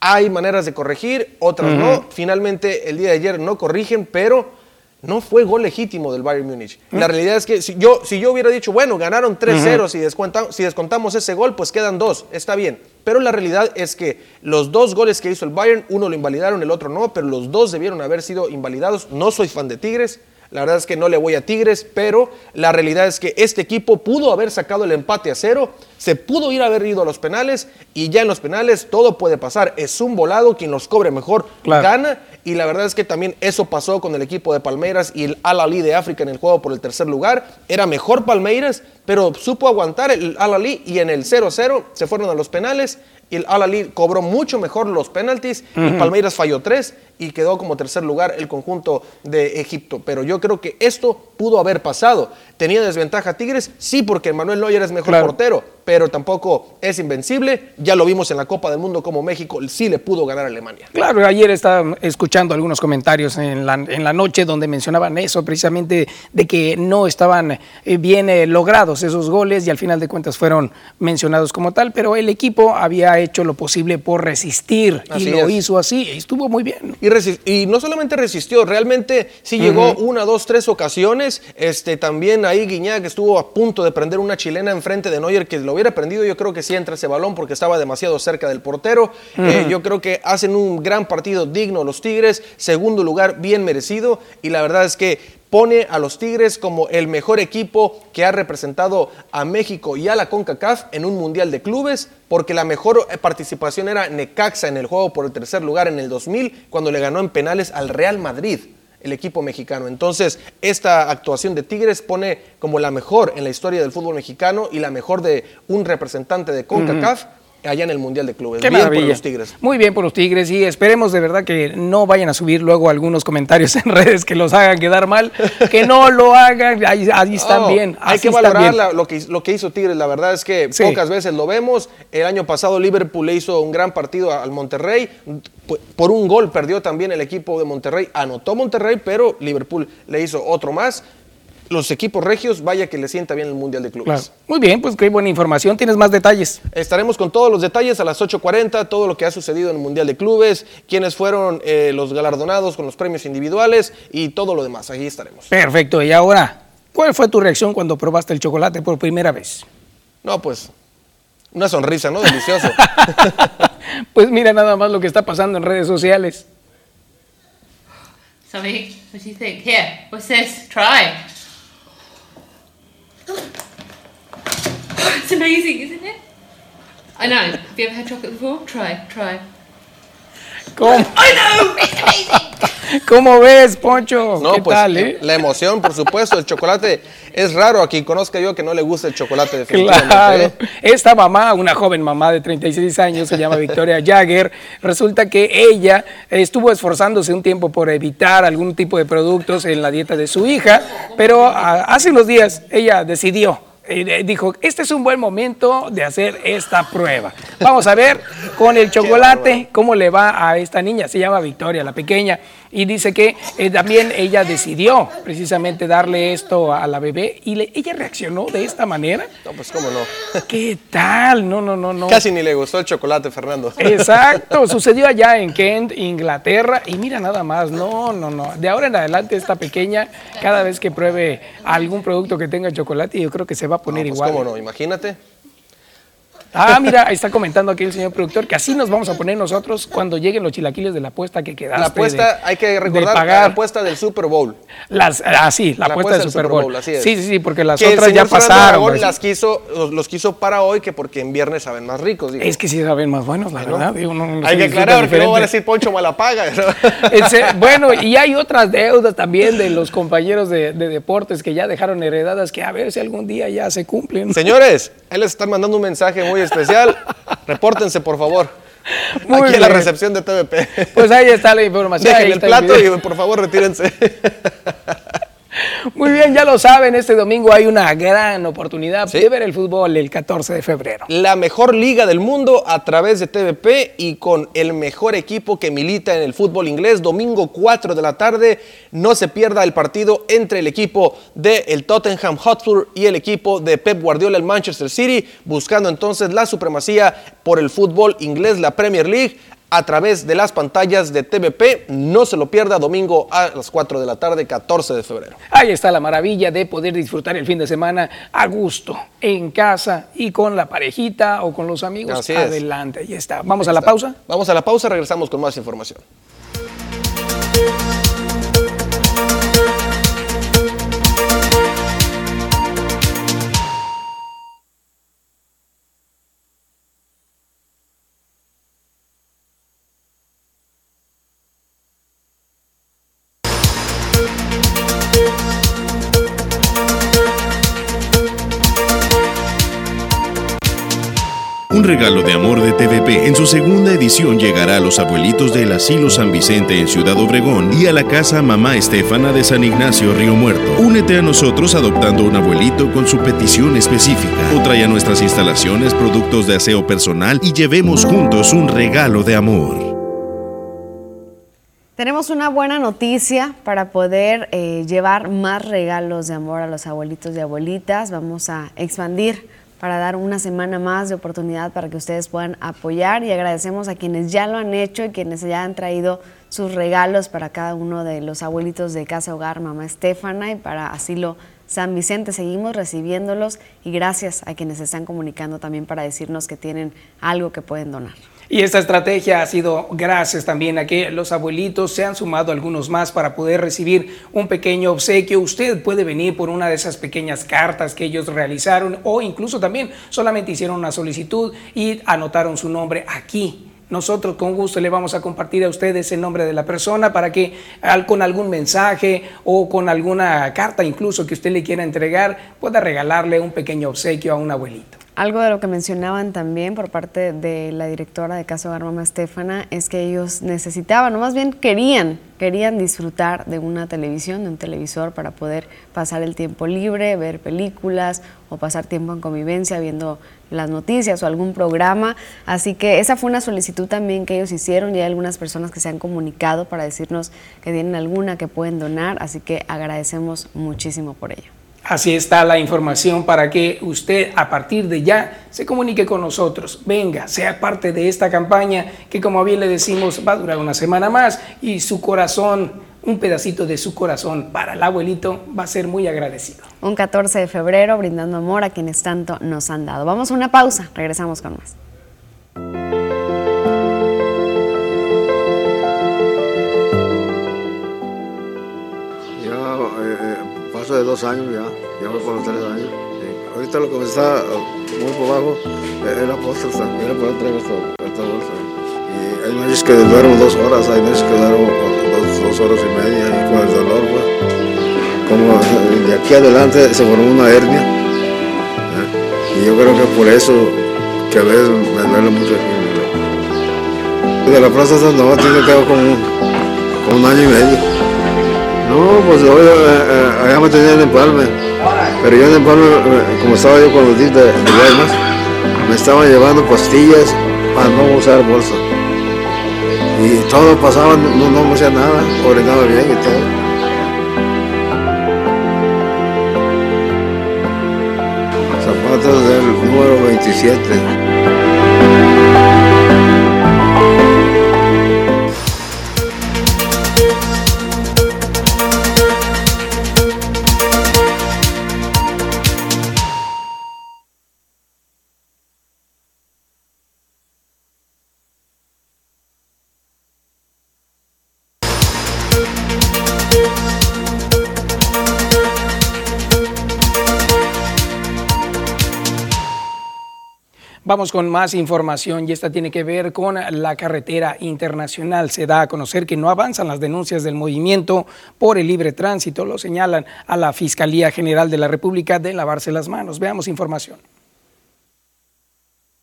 hay maneras de corregir, otras no. Finalmente, el día de ayer no corrigen, pero no fue gol legítimo del Bayern Múnich. La realidad es que si yo, si yo hubiera dicho, bueno, ganaron 3-0, si, descontamos, si descontamos ese gol, pues quedan dos, está bien. Pero la realidad es que los dos goles que hizo el Bayern, uno lo invalidaron, el otro no, pero los dos debieron haber sido invalidados. No soy fan de Tigres, la verdad es que no le voy a Tigres, pero la realidad es que este equipo pudo haber sacado el empate a cero, se pudo ir a haber ido a los penales y ya en los penales todo puede pasar. Es un volado, quien los cobre mejor gana. Y la verdad es que también eso pasó con el equipo de Palmeiras y el Al-Ali de África en el juego por el tercer lugar. Era mejor Palmeiras, pero supo aguantar el Al-Ali y en el 0-0 se fueron a los penales y el Al-Ali cobró mucho mejor los penaltis y Palmeiras falló tres y quedó como tercer lugar el conjunto de Egipto. Pero yo creo que esto pudo haber pasado. ¿Tenía desventaja Tigres? Sí, porque Manuel Neuer es mejor portero, pero tampoco es invencible. Ya lo vimos en la Copa del Mundo como México sí le pudo ganar a Alemania. Claro, ayer estaba escuchando algunos comentarios en la, en la noche donde mencionaban eso, precisamente de que no estaban eh, bien eh, logrados esos goles y al final de cuentas fueron mencionados como tal, pero el equipo había hecho lo posible por resistir y lo hizo así y estuvo muy bien y, no solamente resistió, realmente sí llegó una, dos, tres ocasiones. Este, también ahí Guiñac estuvo a punto de prender una chilena enfrente de Neuer, que lo hubiera prendido. Yo creo que sí entra ese balón porque estaba demasiado cerca del portero. Eh, yo creo que hacen un gran partido digno los Tigres, segundo lugar bien merecido. Y la verdad es que pone a los Tigres como el mejor equipo que ha representado a México y a la CONCACAF en un Mundial de Clubes, porque la mejor participación era Necaxa en el juego por el tercer lugar en el 2000, cuando le ganó en penales al Real Madrid el equipo mexicano. Entonces, esta actuación de Tigres pone como la mejor en la historia del fútbol mexicano y la mejor de un representante de CONCACAF allá en el Mundial de Clubes. bien por los Tigres. Muy bien por los Tigres y esperemos de verdad que no vayan a subir luego algunos comentarios [LAUGHS] en redes que los hagan quedar mal, que no lo hagan, ahí, están bien. Hay que valorar lo, que, lo que hizo Tigres, la verdad es que pocas veces lo vemos. El año pasado Liverpool le hizo un gran partido al Monterrey, por un gol perdió también el equipo de Monterrey, anotó Monterrey, pero Liverpool le hizo otro más los equipos regios, vaya que le sienta bien el Mundial de Clubes. Muy bien, pues qué buena información. ¿Tienes más detalles? Estaremos con todos los detalles a las 8.40, todo lo que ha sucedido en el Mundial de Clubes, quiénes fueron eh, los galardonados con los premios individuales y todo lo demás. Ahí estaremos. Perfecto. Y ahora, ¿cuál fue tu reacción cuando probaste el chocolate por primera vez? No, pues una sonrisa, ¿no? Delicioso. [LAUGHS] pues mira nada más lo que está pasando en redes sociales. What do you think? Here, what's this? Try. [GASPS] it's amazing, isn't it? I know. Have you ever had chocolate before? Try, try. ¿Cómo? ¿Cómo ves, Poncho? No, ¿Qué pues tal, eh? la emoción, por supuesto. El chocolate es raro a quien conozca yo que no le gusta el chocolate definitivamente. Claro. ¿eh? Esta mamá, una joven mamá de 36 años, se llama Victoria Jagger, resulta que ella estuvo esforzándose un tiempo por evitar algún tipo de productos en la dieta de su hija, pero ah, hace unos días ella decidió dijo, este es un buen momento de hacer esta prueba. Vamos a ver con el chocolate cómo le va a esta niña. Se llama Victoria, la pequeña, y dice que eh, también ella decidió precisamente darle esto a la bebé y le- ella reaccionó de esta manera. No, pues cómo no. ¿Qué tal? No, no, no, no. Casi ni le gustó el chocolate, Fernando. Exacto, [LAUGHS] sucedió allá en Kent, Inglaterra, y mira nada más, no, no, no. De ahora en adelante esta pequeña, cada vez que pruebe algún producto que tenga chocolate, yo creo que se va a poner Pues igual. cómo no, imagínate. Ah, mira, ahí está comentando aquí el señor productor que así nos vamos a poner nosotros cuando lleguen los chilaquiles de la apuesta que quedaste. La apuesta, de- hay que recordar, la pagar. apuesta del Super Bowl. Las, ah, sí, la, apuesta del Super Bowl. así es. Sí, sí, sí, porque las Que otras ya pasaron. Pues. las quiso, los, los quiso para hoy que porque en viernes saben más ricos. digo. Es que sí saben más buenos, la ¿no? verdad. digo, no- no hay que aclarar, porque luego van a decir Poncho Malapaga. [LAUGHS] Bueno, y hay otras deudas también de los compañeros de, de deportes que ya dejaron heredadas que a ver si algún día ya se cumplen. Señores, ahí les están mandando un mensaje muy especial. Repórtense, por favor. Muy Aquí en la recepción de TVP. Pues ahí está la información. Dejen el plato y por favor retírense. Muy bien, ya lo saben, este domingo hay una gran oportunidad de ver el fútbol el 14 de febrero. La mejor liga del mundo a través de TVP y con el mejor equipo que milita en el fútbol inglés. Domingo 4 de la tarde, no se pierda el partido entre el equipo del Tottenham Hotspur y el equipo de Pep Guardiola, el Manchester City, buscando entonces la supremacía por el fútbol inglés, la Premier League. A través de las pantallas de TVP, no se lo pierda domingo a las 4 de la tarde, 14 de febrero. Ahí está la maravilla de poder disfrutar el fin de semana a gusto, en casa y con la parejita o con los amigos. Así es. Adelante, ahí está. Vamos a la pausa. Vamos a la pausa, regresamos con más información. Regalo de amor de TVP en su segunda edición llegará a los abuelitos del Asilo San Vicente en Ciudad Obregón y a la casa Mamá Estefana de San Ignacio Río Muerto. Únete a nosotros adoptando un abuelito con su petición específica o trae a nuestras instalaciones productos de aseo personal y llevemos juntos un regalo de amor. Tenemos una buena noticia para poder eh, llevar más regalos de amor a los abuelitos y abuelitas. Vamos a expandir para dar una semana más de oportunidad para que ustedes puedan apoyar y agradecemos a quienes ya lo han hecho y quienes ya han traído sus regalos para cada uno de los abuelitos de Casa Hogar Mamá Estefana y para Asilo San Vicente. Seguimos recibiéndolos y gracias a quienes se están comunicando también para decirnos que tienen algo que pueden donar. Y esta estrategia ha sido gracias también a que los abuelitos se han sumado algunos más para poder recibir un pequeño obsequio. Usted puede venir por una de esas pequeñas cartas que ellos realizaron o incluso también solamente hicieron una solicitud y anotaron su nombre aquí. Nosotros con gusto le vamos a compartir a ustedes el nombre de la persona para que con algún mensaje o con alguna carta incluso que usted le quiera entregar pueda regalarle un pequeño obsequio a un abuelito. Algo de lo que mencionaban también por parte de la directora de Casa Hogar Mamá Estefana es que ellos necesitaban, o más bien querían, querían disfrutar de una televisión, de un televisor para poder pasar el tiempo libre, ver películas o pasar tiempo en convivencia viendo las noticias o algún programa. Así que esa fue una solicitud también que ellos hicieron y hay algunas personas que se han comunicado para decirnos que tienen alguna que pueden donar, así que agradecemos muchísimo por ello. Así está la información para que usted a partir de ya se comunique con nosotros. Venga, sea parte de esta campaña que como bien le decimos va a durar una semana más y su corazón, un pedacito de su corazón para el abuelito va a ser muy agradecido. Un 14 de febrero brindando amor a quienes tanto nos han dado. Vamos a una pausa, regresamos con más. De dos años ya, ya voy por los tres años. Ahorita lo que me está eh, muy por abajo eh, la postre, era para traer esta, bolsa. Y hay veces que duermo dos horas, hay veces que duermo dos, horas y media con el dolor, pues. Como de aquí adelante se formó una hernia. ¿eh? Y yo creo que por eso que a veces me duele mucho. De la plaza no, tiene que como, como un año y medio. No, pues hoy eh, eh, allá me tenían en Empalme. Pero yo en Empalme, como estaba yo con los días de, de me estaban llevando pastillas para no usar bolsa. Y todo pasaba, no, no hacía nada, orinaba bien y todo. Zapatos del número 27. Vamos con más información y esta tiene que ver con la carretera internacional. Se da a conocer que no avanzan las denuncias del movimiento por el libre tránsito. Lo señalan a la Fiscalía General de la República de lavarse las manos. Veamos información.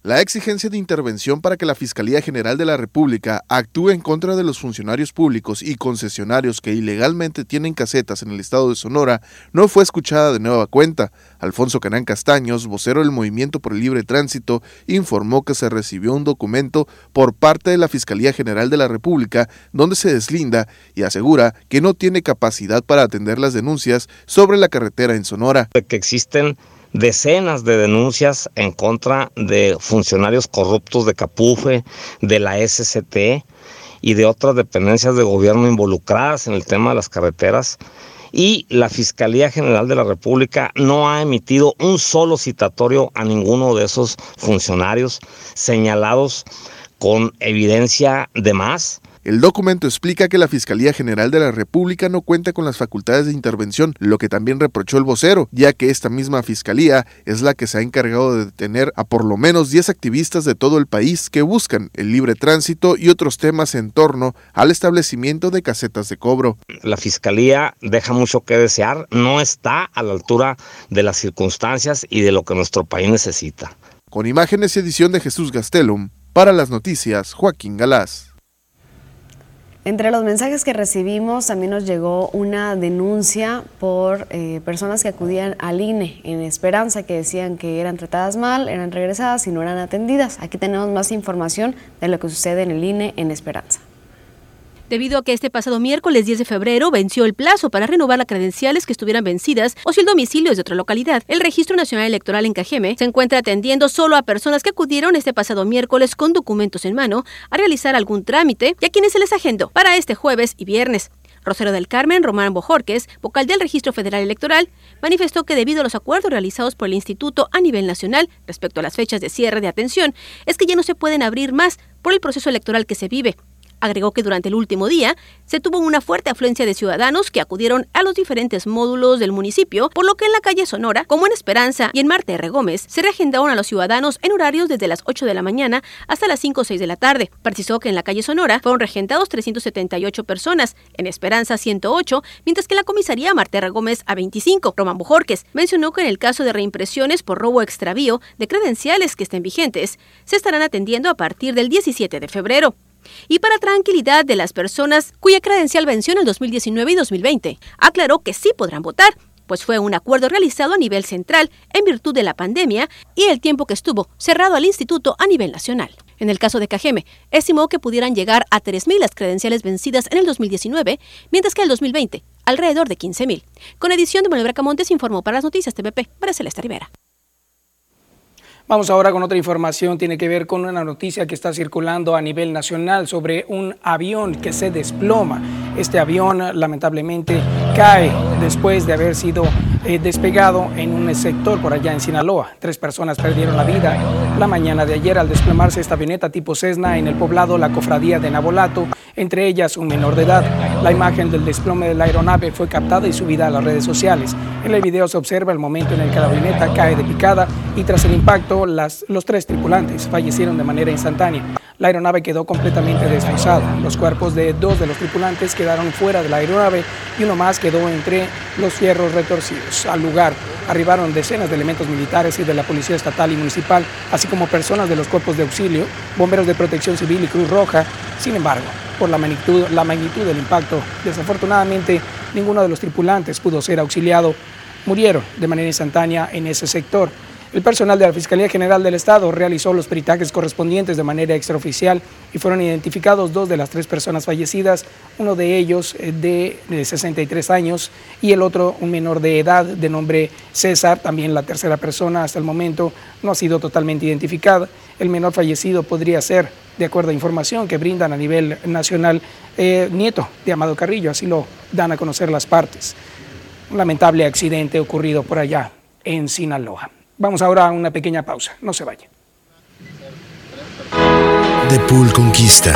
La exigencia de intervención para que la Fiscalía General de la República actúe en contra de los funcionarios públicos y concesionarios que ilegalmente tienen casetas en el estado de Sonora no fue escuchada de nueva cuenta. Alfonso Canán Castaños, vocero del Movimiento por el Libre Tránsito, informó que se recibió un documento por parte de la Fiscalía General de la República donde se deslinda y asegura que no tiene capacidad para atender las denuncias sobre la carretera en Sonora. Que existen decenas de denuncias en contra de funcionarios corruptos de Capufe, de la SCT y de otras dependencias de gobierno involucradas en el tema de las carreteras. Y la Fiscalía General de la República no ha emitido un solo citatorio a ninguno de esos funcionarios señalados con evidencia de más el documento explica que la Fiscalía General de la República no cuenta con las facultades de intervención, lo que también reprochó el vocero, ya que esta misma Fiscalía es la que se ha encargado de detener a por lo menos 10 activistas de todo el país que buscan el libre tránsito y otros temas en torno al establecimiento de casetas de cobro. La Fiscalía deja mucho que desear, no está a la altura de las circunstancias y de lo que nuestro país necesita. Con imágenes y edición de Jesús Gastelum, para las noticias, Joaquín Galás. Entre los mensajes que recibimos también nos llegó una denuncia por eh, personas que acudían al INE en esperanza, que decían que eran tratadas mal, eran regresadas y no eran atendidas. Aquí tenemos más información de lo que sucede en el INE en esperanza debido a que este pasado miércoles 10 de febrero venció el plazo para renovar las credenciales que estuvieran vencidas o si el domicilio es de otra localidad. El Registro Nacional Electoral en Cajeme se encuentra atendiendo solo a personas que acudieron este pasado miércoles con documentos en mano a realizar algún trámite y a quienes se les agendó para este jueves y viernes. Rosero del Carmen Román Bojorques, vocal del Registro Federal Electoral, manifestó que debido a los acuerdos realizados por el Instituto a nivel nacional respecto a las fechas de cierre de atención, es que ya no se pueden abrir más por el proceso electoral que se vive Agregó que durante el último día se tuvo una fuerte afluencia de ciudadanos que acudieron a los diferentes módulos del municipio, por lo que en la calle Sonora, como en Esperanza y en Marte R. Gómez, se reagendaron a los ciudadanos en horarios desde las 8 de la mañana hasta las 5 o 6 de la tarde. Precisó que en la calle Sonora fueron regentados 378 personas, en Esperanza 108, mientras que la comisaría Marte R. Gómez a 25. Román Bujorques mencionó que en el caso de reimpresiones por robo extravío de credenciales que estén vigentes, se estarán atendiendo a partir del 17 de febrero y para tranquilidad de las personas cuya credencial venció en el 2019 y 2020. Aclaró que sí podrán votar, pues fue un acuerdo realizado a nivel central en virtud de la pandemia y el tiempo que estuvo cerrado al instituto a nivel nacional. En el caso de Cajeme, estimó que pudieran llegar a 3.000 las credenciales vencidas en el 2019, mientras que en el 2020 alrededor de 15.000. Con edición de Manuel Bracamontes informó para las noticias TVP, para Celeste Rivera. Vamos ahora con otra información, tiene que ver con una noticia que está circulando a nivel nacional sobre un avión que se desploma. Este avión lamentablemente cae después de haber sido eh, despegado en un sector por allá en Sinaloa. Tres personas perdieron la vida la mañana de ayer al desplomarse esta avioneta tipo Cessna en el poblado La Cofradía de Nabolato, entre ellas un menor de edad. La imagen del desplome de la aeronave fue captada y subida a las redes sociales. En el video se observa el momento en el que la avioneta cae de picada y tras el impacto las, los tres tripulantes fallecieron de manera instantánea. La aeronave quedó completamente destrozada. Los cuerpos de dos de los tripulantes quedaron fuera de la aeronave y uno más quedó entre los fierros retorcidos. Al lugar arribaron decenas de elementos militares y de la Policía Estatal y Municipal, así como personas de los cuerpos de auxilio, bomberos de protección civil y Cruz Roja. Sin embargo, por la magnitud, la magnitud del impacto, desafortunadamente ninguno de los tripulantes pudo ser auxiliado. Murieron de manera instantánea en ese sector. El personal de la Fiscalía General del Estado realizó los peritajes correspondientes de manera extraoficial y fueron identificados dos de las tres personas fallecidas, uno de ellos eh, de, de 63 años y el otro un menor de edad de nombre César, también la tercera persona hasta el momento no ha sido totalmente identificada. El menor fallecido podría ser, de acuerdo a información que brindan a nivel nacional, eh, nieto de Amado Carrillo, así lo dan a conocer las partes. Un lamentable accidente ocurrido por allá en Sinaloa. Vamos ahora a una pequeña pausa, no se vaya. The Pool Conquista.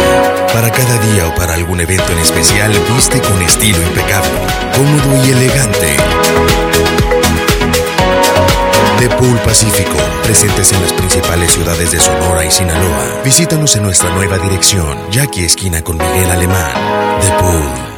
Para cada día o para algún evento en especial, viste con estilo impecable, cómodo y elegante. The Pool Pacífico, presentes en las principales ciudades de Sonora y Sinaloa. Visítanos en nuestra nueva dirección, Jackie Esquina con Miguel Alemán. The Pool.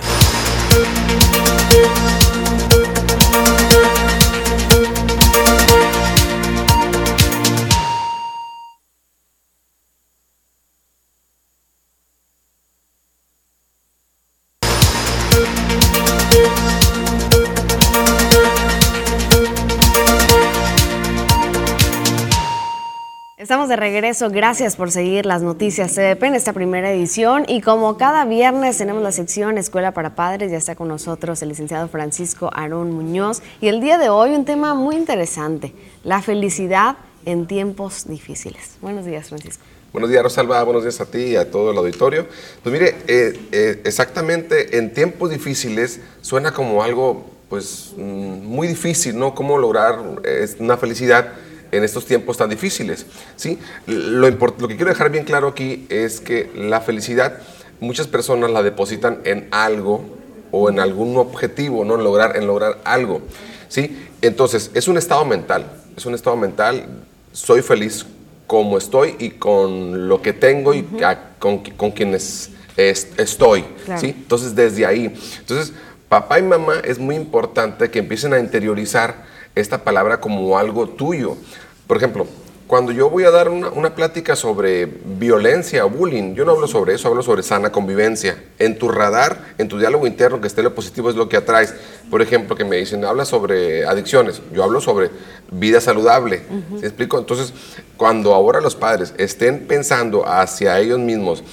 Regreso, gracias por seguir las noticias CDP en esta primera edición y como cada viernes tenemos la sección Escuela para Padres, ya está con nosotros el licenciado Francisco Aarón Muñoz y el día de hoy un tema muy interesante, la felicidad en tiempos difíciles. Buenos días Francisco. Buenos días, Rosalba. Buenos días a ti y a todo el auditorio. Pues mire, eh, eh, exactamente en tiempos difíciles suena como algo, pues, mm, muy difícil, ¿no? Cómo lograr eh, una felicidad en estos tiempos tan difíciles. ¿sí? Lo, lo que quiero dejar bien claro aquí es que la felicidad muchas personas la depositan en algo o en algún objetivo, ¿no? en, lograr, en lograr algo. ¿sí? Entonces, es un estado mental, es un estado mental, soy feliz como estoy y con lo que tengo y con, con, quienes estoy. ¿sí? Entonces, desde ahí. Entonces, papá y mamá es muy importante que empiecen a interiorizar esta palabra como algo tuyo. Por ejemplo, cuando yo voy a dar una, plática sobre violencia o bullying, yo no hablo sobre eso, hablo sobre sana convivencia. En tu radar, en tu diálogo interno, que esté lo positivo es lo que atraes. Por ejemplo, que me dicen, habla sobre adicciones, yo hablo sobre vida saludable. ¿Se explico? Entonces, cuando ahora los padres estén pensando hacia ellos mismos,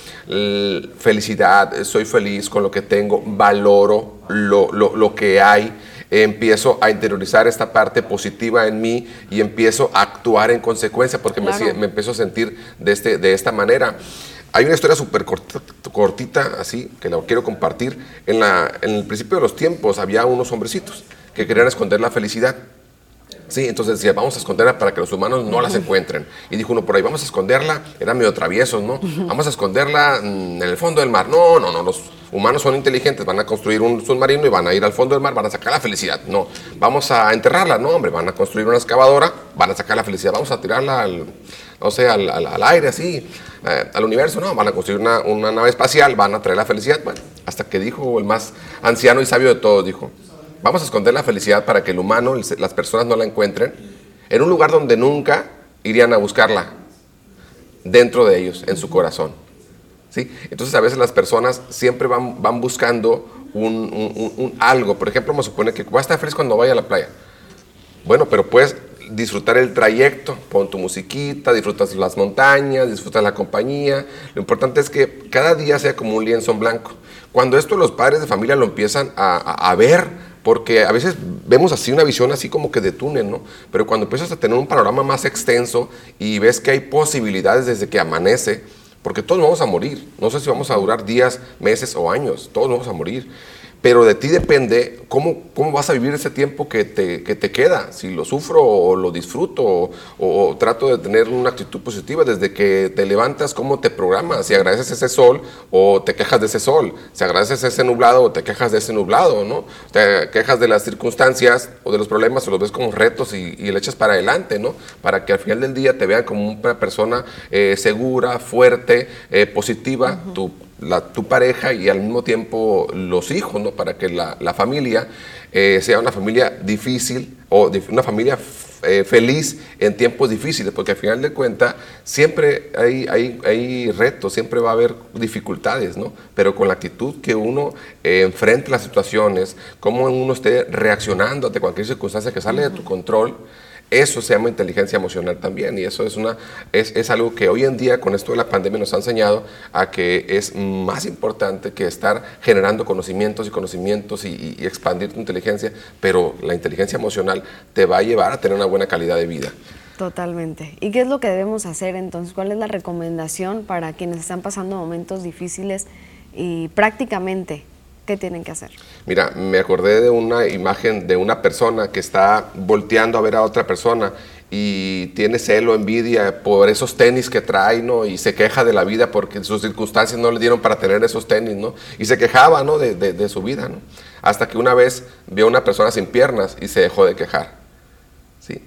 felicidad, soy feliz con lo que tengo, valoro lo, lo, lo que hay, empiezo a interiorizar esta parte positiva en mí y empiezo a actuar en consecuencia porque me, me, empiezo a sentir de, este, de esta manera. Hay una historia súper cortita, así, que la quiero compartir. En, la, en el principio de los tiempos había unos hombrecitos que querían esconder la felicidad. Sí, entonces decía, vamos a esconderla para que los humanos no las encuentren. Y dijo uno por ahí, vamos a esconderla, eran medio traviesos, ¿no? Vamos a esconderla mm, en el fondo del mar. No, no, no, los humanos son inteligentes, van a construir un submarino y van a ir al fondo del mar, van a sacar la felicidad. No, vamos a enterrarla, no, hombre, van a construir una excavadora, van a sacar la felicidad, vamos a tirarla al, no sé, al, aire así, eh, al universo, no, van a construir una, una nave espacial, van a traer la felicidad. Bueno, hasta que dijo el más anciano y sabio de todos, dijo, vamos a esconder la felicidad para que el humano, las personas no la encuentren, en un lugar donde nunca irían a buscarla, dentro de ellos, en su corazón. ¿sí? Entonces a veces las personas siempre van, van buscando un, algo. Por ejemplo, me supone que va a estar feliz cuando vaya a la playa. Bueno, pero puedes disfrutar el trayecto, pon tu musiquita, disfrutas las montañas, disfrutas la compañía. Lo importante es que cada día sea como un lienzo en blanco. Cuando esto los padres de familia lo empiezan a, a ver, porque a veces vemos así una visión así como que de túnel, ¿no? Pero cuando empiezas a tener un panorama más extenso y ves que hay posibilidades desde que amanece, porque todos vamos a morir. No sé si vamos a durar días, meses o años, todos vamos a morir. Pero de ti depende cómo, cómo vas a vivir ese tiempo que te, que te queda, si lo sufro o lo disfruto o, o trato de tener una actitud positiva desde que te levantas, cómo te programas, si agradeces ese sol o te quejas de ese sol, si agradeces ese nublado o te quejas de ese nublado, ¿no? Te quejas de las circunstancias o de los problemas o los ves como retos y, y le echas para adelante, ¿no? Para que al final del día te vean como una persona eh, segura, fuerte, eh, positiva, tu, la, tu pareja y al mismo tiempo los hijos, ¿no? Para que la, la familia eh, sea una familia difícil o una familia eh, feliz en tiempos difíciles, porque al final de cuentas siempre hay, hay, hay retos, siempre va a haber dificultades, ¿no? Pero con la actitud que uno eh, enfrente las situaciones, cómo uno esté reaccionando ante cualquier circunstancia que sale de tu control, eso se llama inteligencia emocional también y eso es, una, es, es algo que hoy en día con esto de la pandemia nos ha enseñado a que es más importante que estar generando conocimientos y conocimientos y, y- expandir tu inteligencia, pero la inteligencia emocional te va a llevar a tener una buena calidad de vida. Totalmente. ¿Y qué es lo que debemos hacer entonces? ¿Cuál es la recomendación para quienes están pasando momentos difíciles y prácticamente qué tienen que hacer? Mira, me acordé de una imagen de una persona que está volteando a ver a otra persona y tiene celo, envidia por esos tenis que trae, ¿no? Y se queja de la vida porque sus circunstancias no le dieron para tener esos tenis, ¿no? Y se quejaba, ¿no? De, su vida, ¿no? Hasta que una vez vio a una persona sin piernas y se dejó de quejar.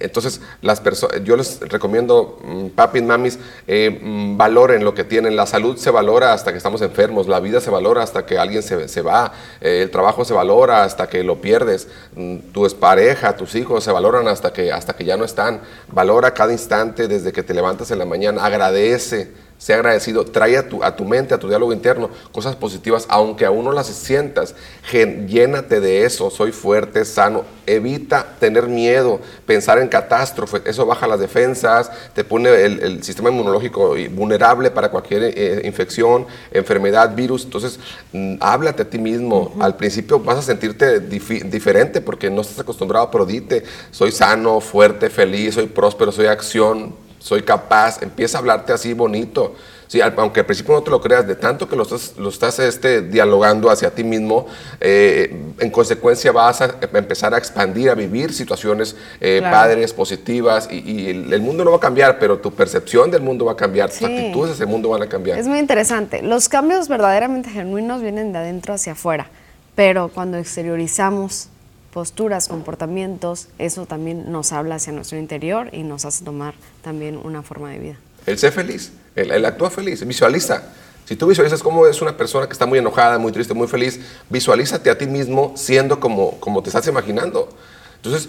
Entonces, las yo les recomiendo, mm, papis, mamis, eh, mm, valoren lo que tienen. La salud se valora hasta que estamos enfermos, la vida se valora hasta que alguien se, se va, eh, el trabajo se valora hasta que lo pierdes, mm, tu pareja, tus hijos se valoran hasta que, hasta que ya no están. Valora cada instante desde que te levantas en la mañana, agradece. Sea agradecido, trae a tu, a tu mente, a tu diálogo interno, cosas positivas, aunque aún no las sientas, gen- llénate de eso, soy fuerte, sano, evita tener miedo, pensar en catástrofe, eso baja las defensas, te pone el, el sistema inmunológico vulnerable para cualquier eh, infección, enfermedad, virus, entonces mm, háblate a ti mismo, al principio vas a sentirte difi- diferente porque no estás acostumbrado, pero dite, soy sano, fuerte, feliz, soy próspero, soy acción, soy capaz, empieza a hablarte así bonito. Sí, aunque al principio no te lo creas, de tanto que lo estás, lo estás este, dialogando hacia ti mismo, eh, en consecuencia vas a empezar a expandir, a vivir situaciones eh, Claro. padres, positivas, y, y el, el mundo no va a cambiar, pero tu percepción del mundo va a cambiar, tus Sí. actitudes hacia el mundo van a cambiar. Es muy interesante. Los cambios verdaderamente genuinos vienen de adentro hacia afuera, pero cuando exteriorizamos posturas, comportamientos, eso también nos habla hacia nuestro interior y nos hace tomar también una forma de vida. El ser feliz, el, el actúa feliz, visualiza. Si tú visualizas cómo es una persona que está muy enojada, muy triste, muy feliz, visualízate a ti mismo siendo como, como te estás imaginando. Entonces,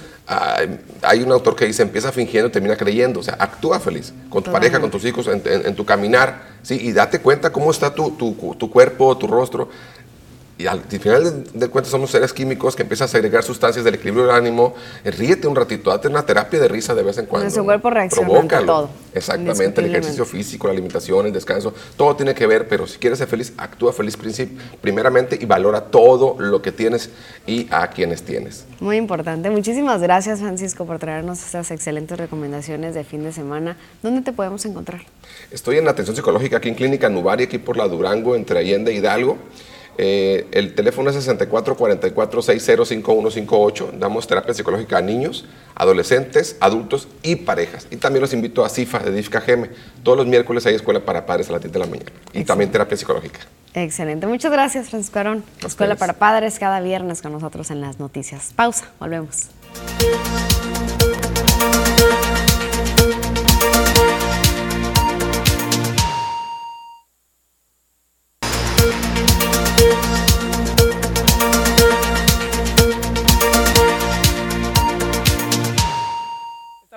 hay, un autor que dice, empieza fingiendo y termina creyendo. O sea, actúa feliz con tu pareja, con tus hijos, en, en- en tu caminar, ¿sí? Y date cuenta cómo está tu, tu- tu cuerpo, tu rostro. Y al final de, cuentas somos seres químicos que empiezan a segregar sustancias del equilibrio del ánimo. Eh, Ríete un ratito, date una terapia de risa de vez en cuando. Nuestro cuerpo reacciona Provócalo. todo, Exactamente, el ejercicio físico, la alimentación, el descanso, todo tiene que ver, pero si quieres ser feliz, actúa feliz primeramente y valora todo lo que tienes y a quienes tienes. Muy importante. Muchísimas gracias, Francisco, por traernos estas excelentes recomendaciones de fin de semana. ¿Dónde te podemos encontrar? Estoy en la atención psicológica aquí en Clínica Nubari, aquí por la Durango, entre Allende e Hidalgo. Eh, el teléfono es 6444605158. Damos terapia psicológica a niños, adolescentes, adultos y parejas. Y también los invito a CIFA de DIFCA GM. Todos los miércoles hay escuela para padres a las 10 de la mañana. Y también terapia psicológica. Excelente. Muchas gracias, Francisco Arón. Escuela para Padres cada viernes con nosotros en las noticias. Pausa. Volvemos.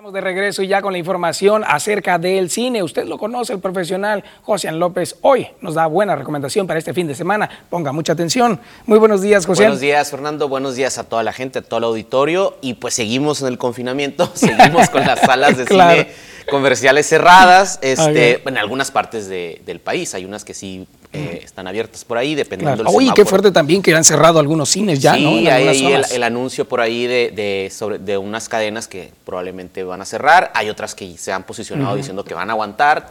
Estamos de regreso y ya con la información acerca del cine. Usted lo conoce, el profesional José López. Hoy nos da buena recomendación para este fin de semana. Ponga mucha atención. Muy buenos días, José. Buenos días, Fernando. Buenos días a toda la gente, a todo el auditorio. Y pues seguimos en el confinamiento, [LAUGHS] seguimos con las salas de [LAUGHS] Claro. cine comerciales cerradas. Este, Ok. En algunas partes de- del país hay unas que sí eh, están abiertas por ahí, dependiendo Claro. del Uy, qué semáforo. fuerte también que han cerrado algunos cines ya, sí, ¿no? En hay el, anuncio por ahí de, de sobre, de unas cadenas que probablemente van a cerrar. Hay otras que se han posicionado diciendo que van a aguantar.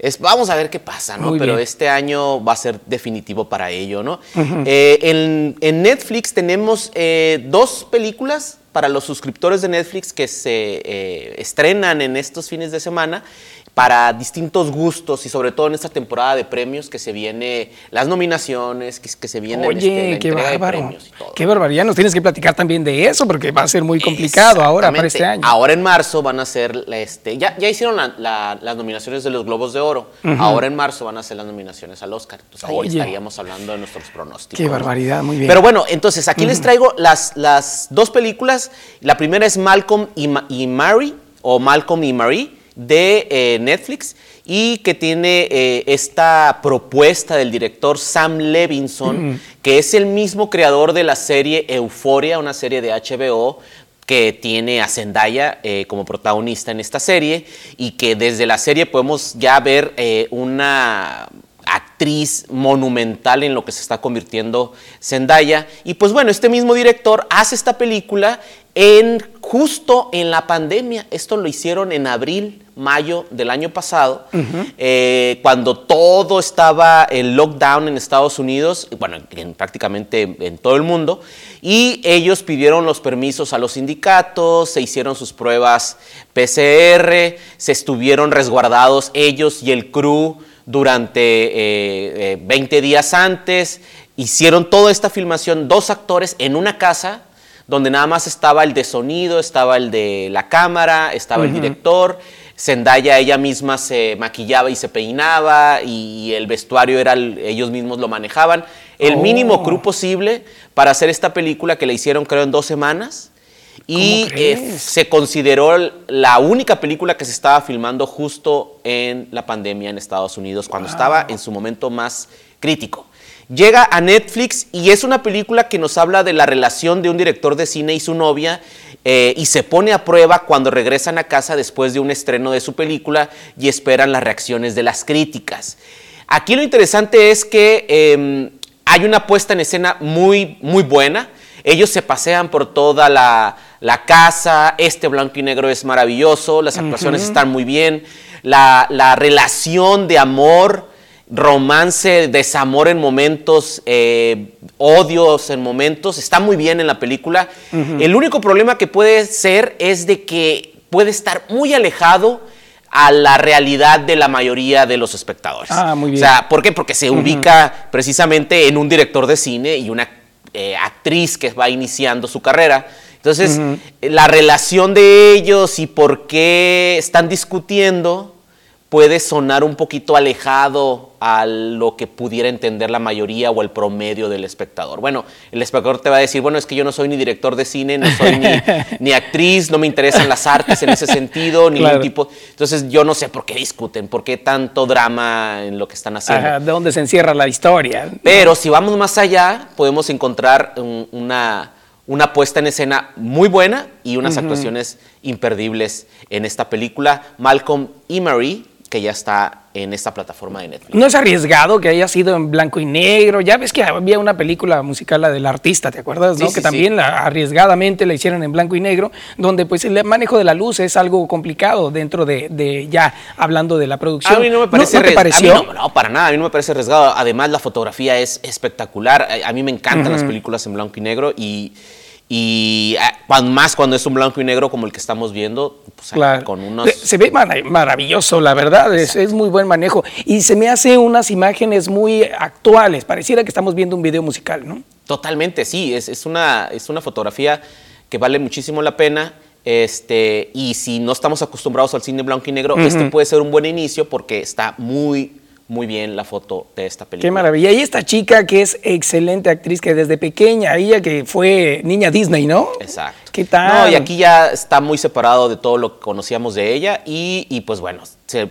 Es, vamos a ver qué pasa, ¿no? Muy Pero bien. este año va a ser definitivo para ello, ¿no? Eh, en, en Netflix tenemos eh, dos películas para los suscriptores de Netflix que se eh, estrenan en estos fines de semana para distintos gustos y sobre todo en esta temporada de premios que se viene las nominaciones, que, que se viene este, Oye, qué entrega de bárbaro. premios. Qué barbaridad. Nos tienes que platicar también de eso porque va a ser muy complicado ahora para este año. Ahora en marzo van a ser, este, ya, ya hicieron la- la- las nominaciones de los Globos de Oro. Ahora en marzo van a ser las nominaciones al Oscar. Entonces ahí Oye. estaríamos hablando de nuestros pronósticos. Qué barbaridad, muy bien. Pero bueno, entonces aquí les traigo las, las dos películas. La primera es Malcolm y, Ma- y Mary, o Malcolm y Marie, de eh, Netflix, y que tiene eh, esta propuesta del director Sam Levinson, Ujú. que es el mismo creador de la serie Euforia, una serie de HBO que tiene a Zendaya eh, como protagonista en esta serie y que desde la serie podemos ya ver una actriz monumental en lo que se está convirtiendo Zendaya. Y pues bueno, este mismo director hace esta película en justo en la pandemia. Esto lo hicieron en abril, mayo del año pasado, eh, cuando todo estaba en lockdown en Estados Unidos, bueno, en, prácticamente en todo el mundo, y ellos pidieron los permisos a los sindicatos, se hicieron sus pruebas PCR, se estuvieron resguardados ellos y el crew durante eh, eh, 20 días antes, hicieron toda esta filmación, dos actores en una casa, donde nada más estaba el de sonido, estaba el de la cámara, estaba el director. Zendaya ella misma se maquillaba y se peinaba y el vestuario era el- ellos mismos lo manejaban. El Oh. mínimo crew posible para hacer esta película que la hicieron creo en dos semanas. Y ¿Cómo eh, se consideró la única película que se estaba filmando justo en la pandemia en Estados Unidos, cuando estaba en su momento más crítico. Llega a Netflix y es una película que nos habla de la relación de un director de cine y su novia eh, y se pone a prueba cuando regresan a casa después de un estreno de su película y esperan las reacciones de las críticas. Aquí lo interesante es que eh, hay una puesta en escena muy, muy buena. Ellos se pasean por toda la, la casa, este blanco y negro es maravilloso, las actuaciones están muy bien, la, la relación de amor, romance, desamor en momentos, eh, odios en momentos, está muy bien en la película. El único problema que puede ser es de que puede estar muy alejado a la realidad de la mayoría de los espectadores. Ah, muy bien. O sea, ¿por qué? Porque se ubica precisamente en un director de cine y una eh, actriz que va iniciando su carrera. Entonces, eh, la relación de ellos y por qué están discutiendo puede sonar un poquito alejado a lo que pudiera entender la mayoría o el promedio del espectador. Bueno, el espectador te va a decir, bueno, es que yo no soy ni director de cine, no soy ni, [LAUGHS] ni actriz, no me interesan las artes en ese sentido, ni Claro. ningún tipo. Entonces, yo no sé por qué discuten, por qué tanto drama en lo que están haciendo. Ajá, ¿De dónde se encierra la historia? Pero si vamos más allá, podemos encontrar un- una, una puesta en escena muy buena y unas Ujú. actuaciones imperdibles en esta película, Malcolm y Marie, que ya está en esta plataforma de Netflix. No es arriesgado que haya sido en blanco y negro. Ya ves que había una película musical, la del artista, ¿te acuerdas? Sí, no? sí, que sí. también la, arriesgadamente la hicieron en blanco y negro, donde pues el manejo de la luz es algo complicado dentro de, de ya hablando de la producción. A mí no me parece ¿No, te arries- pareció? a mí no, no, para nada, a mí no me parece arriesgado. Además, la fotografía es espectacular. A, a mí me encantan las Ujú. películas en blanco y negro y, y cuan- más cuando es un blanco y negro como el que estamos viendo, pues, Claro. con unos... Se ve mara- maravilloso, la verdad, es, es muy buen manejo. Y se me hace unas imágenes muy actuales, pareciera que estamos viendo un video musical, ¿no? Totalmente, sí, es, es una, es una fotografía que vale muchísimo la pena. Este, y si no estamos acostumbrados al cine blanco y negro, Ujú. este puede ser un buen inicio porque está muy, muy bien la foto de esta película. Qué maravilla. Y esta chica que es excelente actriz, que desde pequeña, ella que fue niña Disney, ¿no? Exacto. ¿Qué tal? No, y aquí ya está muy separado de todo lo que conocíamos de ella y, y pues bueno, se-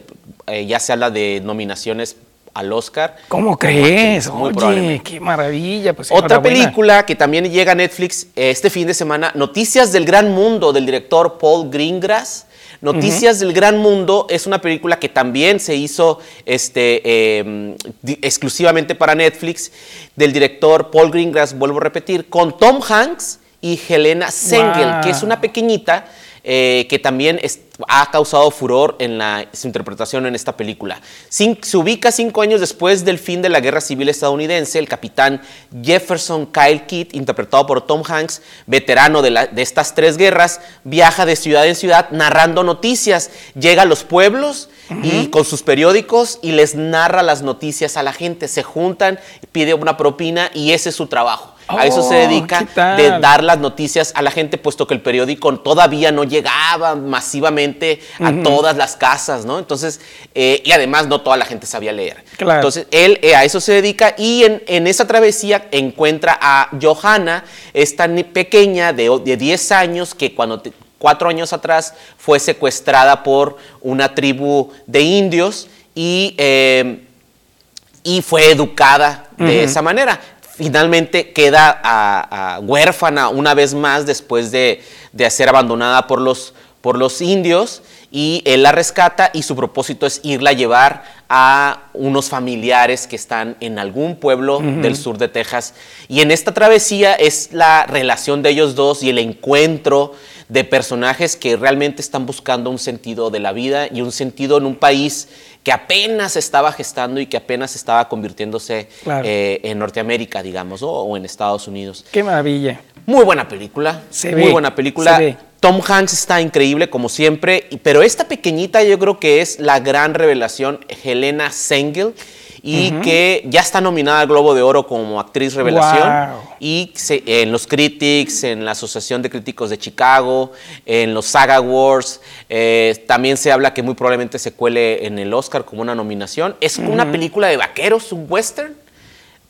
eh, ya se habla de nominaciones al Oscar. ¿Cómo crees? muy Oye, probablemente. qué maravilla. Pues, Otra película que también llega a Netflix eh, este fin de semana, Noticias del Gran Mundo, del director Paul Greengrass. Noticias del Gran Mundo es una película que también se hizo este, eh, di- exclusivamente para Netflix, del director Paul Greengrass, vuelvo a repetir, con Tom Hanks y Helena Sengel, Wow. que es una pequeñita eh, que también ha causado furor en la, su interpretación en esta película. se ubica cinco años después del fin de la Guerra Civil estadounidense. El capitán Jefferson Kyle Kidd, interpretado por Tom Hanks, veterano de, de estas tres guerras, viaja de ciudad en ciudad narrando noticias. Llega a los pueblos y con sus periódicos y les narra las noticias a la gente. Se juntan, pide una propina y ese es su trabajo. A eso se oh, dedica de dar las noticias a la gente, puesto que el periódico todavía no llegaba masivamente a todas las casas, ¿no? Entonces, eh, y además no toda la gente sabía leer. Entonces, él eh, a eso se dedica y en, en, esa travesía encuentra a Johanna, esta pequeña de, de 10 años que cuando cuatro años atrás fue secuestrada por una tribu de indios y, eh, y fue educada de esa manera. Finalmente queda huérfana una vez más después de, ser abandonada por los, por los indios y él la rescata y su propósito es irla a llevar a unos familiares que están en algún pueblo del sur de Texas. Y en esta travesía es la relación de ellos dos y el encuentro de personajes que realmente están buscando un sentido de la vida y un sentido en un país que apenas estaba gestando y que apenas estaba convirtiéndose eh, en Norteamérica, digamos, o en Estados Unidos. Qué maravilla. Muy buena película. muy buena película. Tom Hanks está increíble como siempre, pero esta pequeñita yo creo que es la gran revelación, Helena Sengel y que ya está nominada al Globo de Oro como actriz revelación. Y en los Critics, en la Asociación de Críticos de Chicago, en los Saga Awards, eh, también se habla que muy probablemente se cuele en el Oscar como una nominación. Es una película de vaqueros, un western,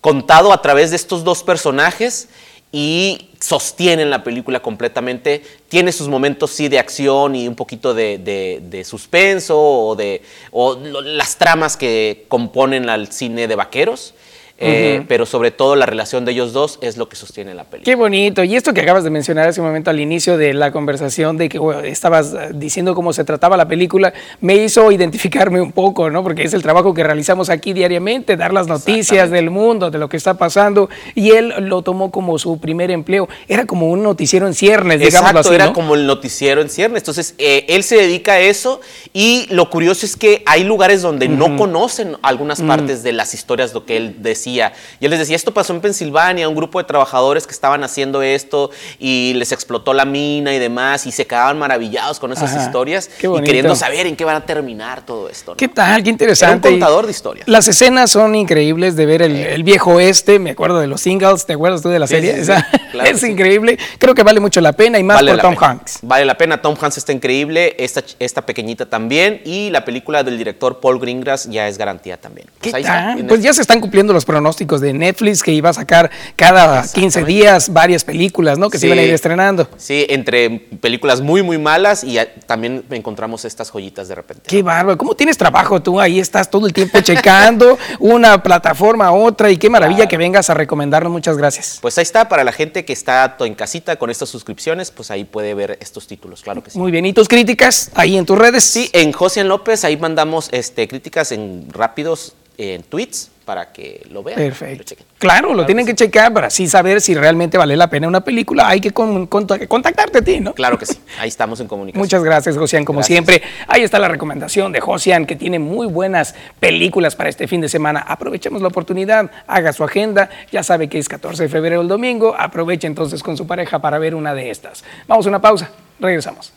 contado a través de estos dos personajes y sostienen la película completamente. Tiene sus momentos, sí, de acción y un poquito de, suspenso o de las tramas que componen al cine de vaqueros. Eh, pero sobre todo la relación de ellos dos es lo que sostiene la película. Qué bonito. Y esto que acabas de mencionar hace un momento al inicio de la conversación, de que estabas eh, diciendo cómo se trataba la película, me hizo identificarme un poco, ¿no? Porque es el trabajo que realizamos aquí diariamente, dar las noticias del mundo, de lo que está pasando. Y él lo tomó como su primer empleo. Era como un noticiero en ciernes, digamos Exacto, era como el noticiero en ciernes. Entonces, eh, él se dedica a eso y lo curioso es que hay lugares donde no conocen algunas mm. partes de las historias, lo que él decía y él les decía, esto pasó en Pensilvania, un grupo de trabajadores que estaban haciendo esto y les explotó la mina y demás y se quedaban maravillados con esas historias y queriendo saber en qué van a terminar todo esto. ¿Qué tal? Qué interesante. un contador de historias. Las escenas son increíbles de ver el, viejo oeste, me acuerdo de los singles, ¿te acuerdas tú de la serie? [LAUGHS] [LAUGHS] es increíble. Creo que vale mucho la pena y más por Tom Hanks. Vale la pena, Tom Hanks está increíble, esta, esta pequeñita también y la película del director Paul Greengrass ya es garantía también. Pues, pues ya se están cumpliendo los pronósticos de Netflix que iba a sacar cada 15 días varias películas, ¿no? Que se iban a ir estrenando. Sí, entre películas muy, muy malas y también encontramos estas joyitas de repente. Qué bárbaro. ¿Cómo tienes trabajo tú? Ahí estás todo el tiempo checando [LAUGHS] una plataforma a otra y qué maravilla que vengas a recomendarnos. Muchas gracias. Pues ahí está, para la gente que está en casita con estas suscripciones, pues ahí puede ver estos títulos, claro que sí. Muy bien. ¿Y tus críticas ahí en tus redes? Sí, en José López, ahí mandamos este, críticas en rápidos en tweets para que lo vean. Perfecto. claro, lo tienen que, checar para así saber si realmente vale la pena una película. Hay que contactarte a ti, ¿no? Claro que sí. Ahí estamos en comunicación. Muchas gracias, Josian. Como siempre, ahí está la recomendación de Josian, que tiene muy buenas películas para este fin de semana. Aprovechemos la oportunidad, haga su agenda. Ya sabe que es 14 de febrero el domingo. Aproveche entonces con su pareja para ver una de estas. Vamos a una pausa. Regresamos.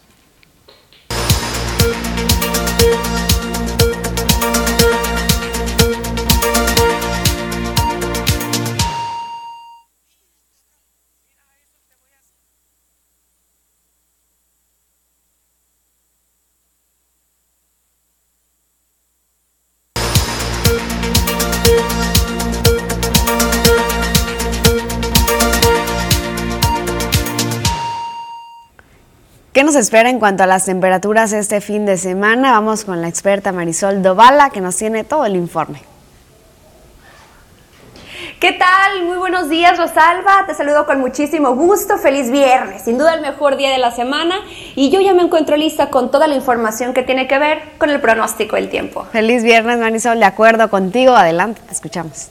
Espera en cuanto a las temperaturas este fin de semana? Vamos con la experta Marisol Dovala que nos tiene todo el informe. ¿Qué tal? Muy buenos días, Rosalba. Te saludo con muchísimo gusto. Feliz viernes. Sin duda el mejor día de la semana. Y yo ya me encuentro lista con toda la información que tiene que ver con el pronóstico del tiempo. Feliz viernes, Marisol. De acuerdo contigo. Adelante, te escuchamos.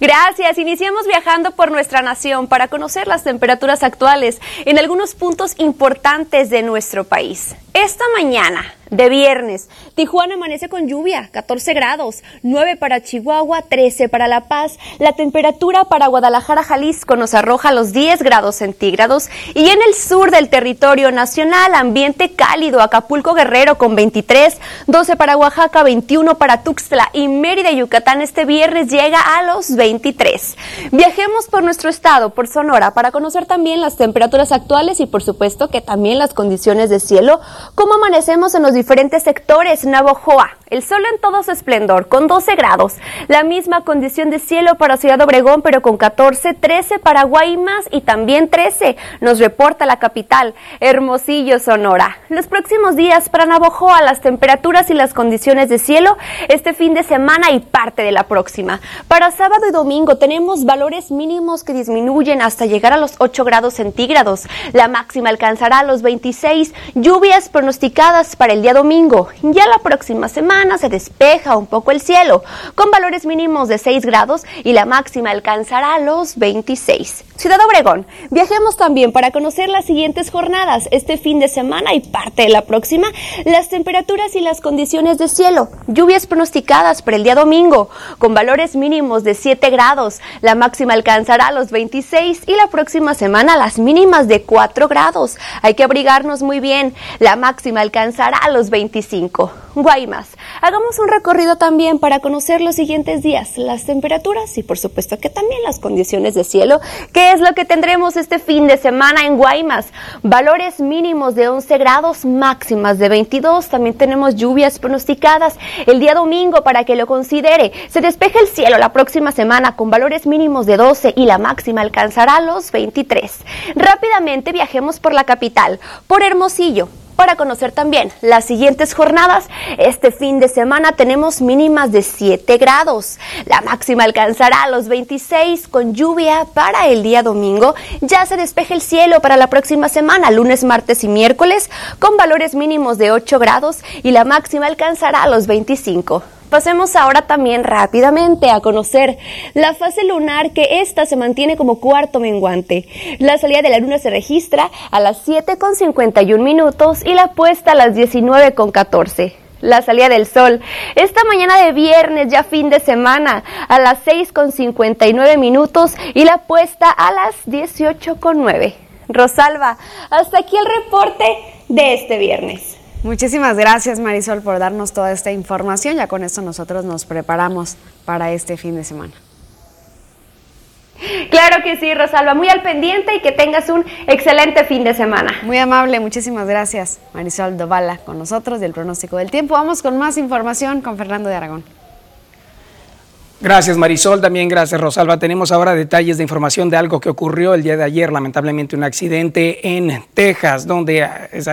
Gracias. Iniciamos viajando por nuestra nación para conocer las temperaturas actuales en algunos puntos importantes de nuestro país. Esta mañana, de viernes. Tijuana amanece con lluvia, 14 grados, 9 para Chihuahua, 13 para La Paz. La temperatura para Guadalajara, Jalisco nos arroja los 10 grados centígrados y en el sur del territorio nacional ambiente cálido, Acapulco Guerrero con 23, 12 para Oaxaca, 21 para Tuxtla y Mérida, Yucatán este viernes llega a los 23. Viajemos por nuestro estado, por Sonora, para conocer también las temperaturas actuales y por supuesto que también las condiciones de cielo, cómo amanecemos en los diferentes sectores. Navojoa, el sol en todo su esplendor, con 12 grados. La misma condición de cielo para Ciudad Obregón, pero con 14, 13 para Guaymas y también 13, nos reporta la capital, Hermosillo, Sonora. Los próximos días para Navojoa, las temperaturas y las condiciones de cielo este fin de semana y parte de la próxima. Para sábado y domingo tenemos valores mínimos que disminuyen hasta llegar a los 8 grados centígrados. La máxima alcanzará los 26, lluvias pronosticadas para el día domingo. Ya la próxima semana se despeja un poco el cielo, con valores mínimos de 6 grados y la máxima alcanzará los 26. Ciudad Obregón, viajemos también para conocer las siguientes jornadas este fin de semana y parte de la próxima, las temperaturas y las condiciones de cielo. Lluvias pronosticadas para el día domingo, con valores mínimos de 7 grados. La máxima alcanzará los 26 y la próxima semana las mínimas de 4 grados. Hay que abrigarnos muy bien. La máxima alcanzará los 25. Guaymas. Hagamos un recorrido también para conocer los siguientes días, las temperaturas y por supuesto que también las condiciones de cielo. ¿Qué es lo que tendremos este fin de semana en Guaymas? Valores mínimos de 11 grados, máximas de 22. También tenemos lluvias pronosticadas el día domingo para que lo considere. Se despeja el cielo la próxima semana con valores mínimos de 12 y la máxima alcanzará los 23. Rápidamente viajemos por la capital, por Hermosillo para conocer también las siguientes jornadas. Este fin de semana tenemos mínimas de 7 grados. La máxima alcanzará los 26 con lluvia para el día domingo. Ya se despeja el cielo para la próxima semana, lunes, martes y miércoles, con valores mínimos de 8 grados y la máxima alcanzará los 25. Pasemos ahora también rápidamente a conocer la fase lunar que esta se mantiene como cuarto menguante. La salida de la luna se registra a las 7 con 51 minutos y la puesta a las 19 con 14 la salida del sol. Esta mañana de viernes, ya fin de semana, a las 6 con 59 minutos y la puesta a las 18 con 9. Rosalba, hasta aquí el reporte de este viernes. Muchísimas gracias Marisol por darnos toda esta información. Ya con esto nosotros nos preparamos para este fin de semana. Claro que sí, Rosalba, muy al pendiente y que tengas un excelente fin de semana. Muy amable, muchísimas gracias Marisol Dovala con nosotros del pronóstico del tiempo. Vamos con más información con Fernando de Aragón. Gracias Marisol, también gracias Rosalba. Tenemos ahora detalles de información de algo que ocurrió el día de ayer, lamentablemente un accidente en Texas, donde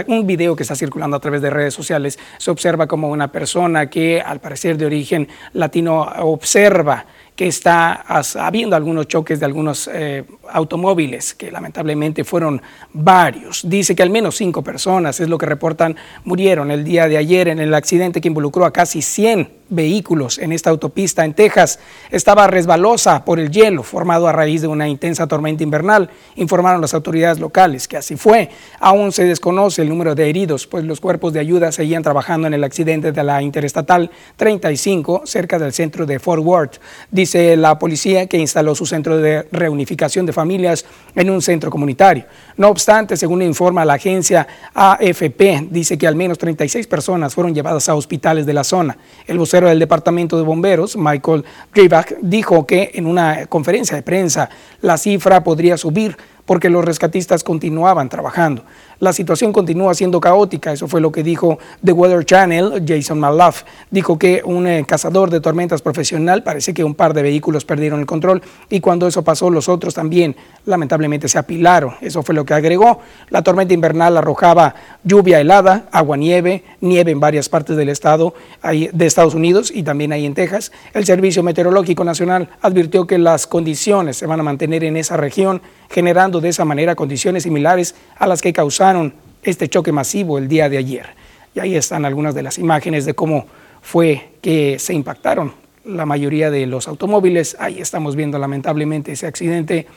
un video que está circulando a través de redes sociales. Se observa como una persona que al parecer de origen latino observa que está habiendo algunos choques de algunos eh, automóviles, que lamentablemente fueron varios. Dice que al menos cinco personas, es lo que reportan, murieron el día de ayer en el accidente que involucró a casi 100 vehículos en esta autopista en Texas. Estaba resbalosa por el hielo formado a raíz de una intensa tormenta invernal, informaron las autoridades locales que así fue. Aún se desconoce el número de heridos, pues los cuerpos de ayuda seguían trabajando en el accidente de la Interestatal 35 cerca del centro de Fort Worth. Dice la policía que instaló su centro de reunificación de familias en un centro comunitario. No obstante, según informa la agencia AFP, dice que al menos 36 personas fueron llevadas a hospitales de la zona. El vocero del Departamento de Bomberos, Michael Dribach, dijo que en una conferencia de prensa la cifra podría subir porque los rescatistas continuaban trabajando. La situación continúa siendo caótica, eso fue lo que dijo The Weather Channel, Jason Malaf. Dijo que un eh, cazador de tormentas profesional, parece que un par de vehículos perdieron el control y cuando eso pasó los otros también lamentablemente se apilaron. Eso fue lo que agregó. La tormenta invernal arrojaba lluvia helada, agua nieve, nieve en varias partes del estado de Estados Unidos y también ahí en Texas. El Servicio Meteorológico Nacional advirtió que las condiciones se van a mantener en esa región, generando de esa manera condiciones similares a las que causaron este choque masivo el día de ayer. Y ahí están algunas de las imágenes de cómo fue que se impactaron la mayoría de los automóviles. Ahí estamos viendo lamentablemente ese accidente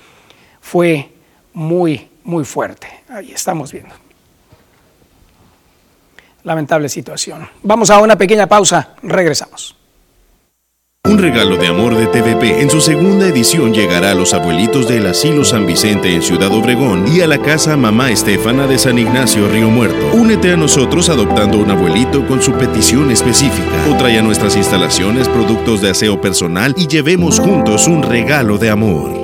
fue muy, muy fuerte. Ahí estamos viendo. Lamentable situación. Vamos a una pequeña pausa, regresamos. Un regalo de amor de TVP en su segunda edición llegará a los abuelitos del Asilo San Vicente en Ciudad Obregón y a la casa Mamá Estefana de San Ignacio Río Muerto. Únete a nosotros adoptando un abuelito con su petición específica o trae a nuestras instalaciones productos de aseo personal y llevemos juntos un regalo de amor.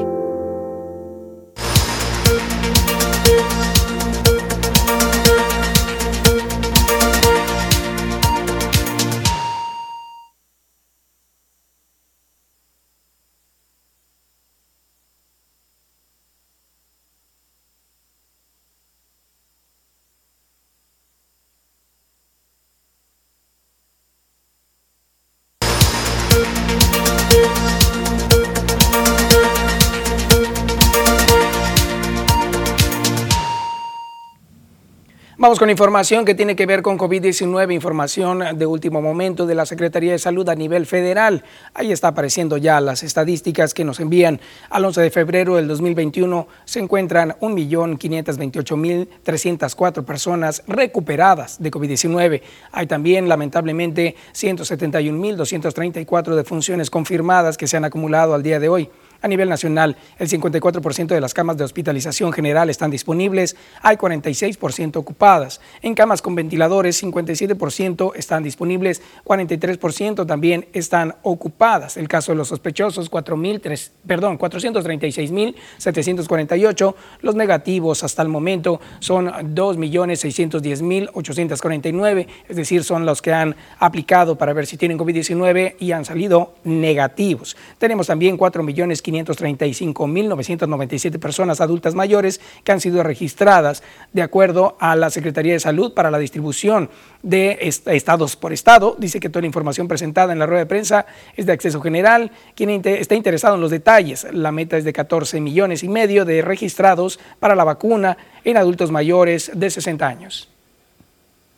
Vamos con información que tiene que ver con COVID-19, información de último momento de la Secretaría de Salud a nivel federal. Ahí está apareciendo ya las estadísticas que nos envían. Al 11 de febrero del 2021 se encuentran 1.528.304 personas recuperadas de COVID-19. Hay también, lamentablemente, 171.234 defunciones confirmadas que se han acumulado al día de hoy. A nivel nacional, el 54% de las camas de hospitalización general están disponibles, hay 46% ocupadas. En camas con ventiladores, 57% están disponibles, 43% también están ocupadas. El caso de los sospechosos, 4.000, perdón, 436.748. Los negativos hasta el momento son 2.610.849, es decir, son los que han aplicado para ver si tienen COVID-19 y han salido negativos. Tenemos también 4 millones 535.997 personas adultas mayores que han sido registradas de acuerdo a la Secretaría de Salud para la distribución de estados por estado. Dice que toda la información presentada en la rueda de prensa es de acceso general. Quien está interesado en los detalles, la meta es de 14 millones y medio de registrados para la vacuna en adultos mayores de 60 años.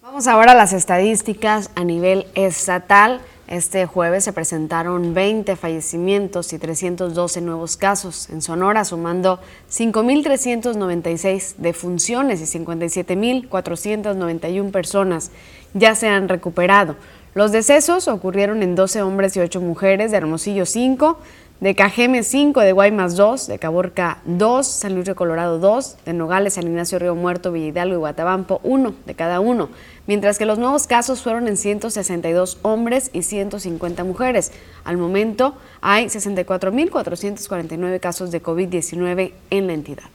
Vamos ahora a las estadísticas a nivel estatal. Este jueves se presentaron 20 fallecimientos y 312 nuevos casos en Sonora, sumando 5.396 defunciones y 57.491 personas ya se han recuperado. Los decesos ocurrieron en 12 hombres y 8 mujeres, de Hermosillo 5, de Cajeme 5, de Guaymas 2, de Caborca 2, San Luis de Colorado 2, de Nogales, San Ignacio Río Muerto, Villidalgo y Guatabampo 1 de cada uno, mientras que los nuevos casos fueron en 162 hombres y 150 mujeres. Al momento hay 64.449 casos de COVID-19 en la entidad.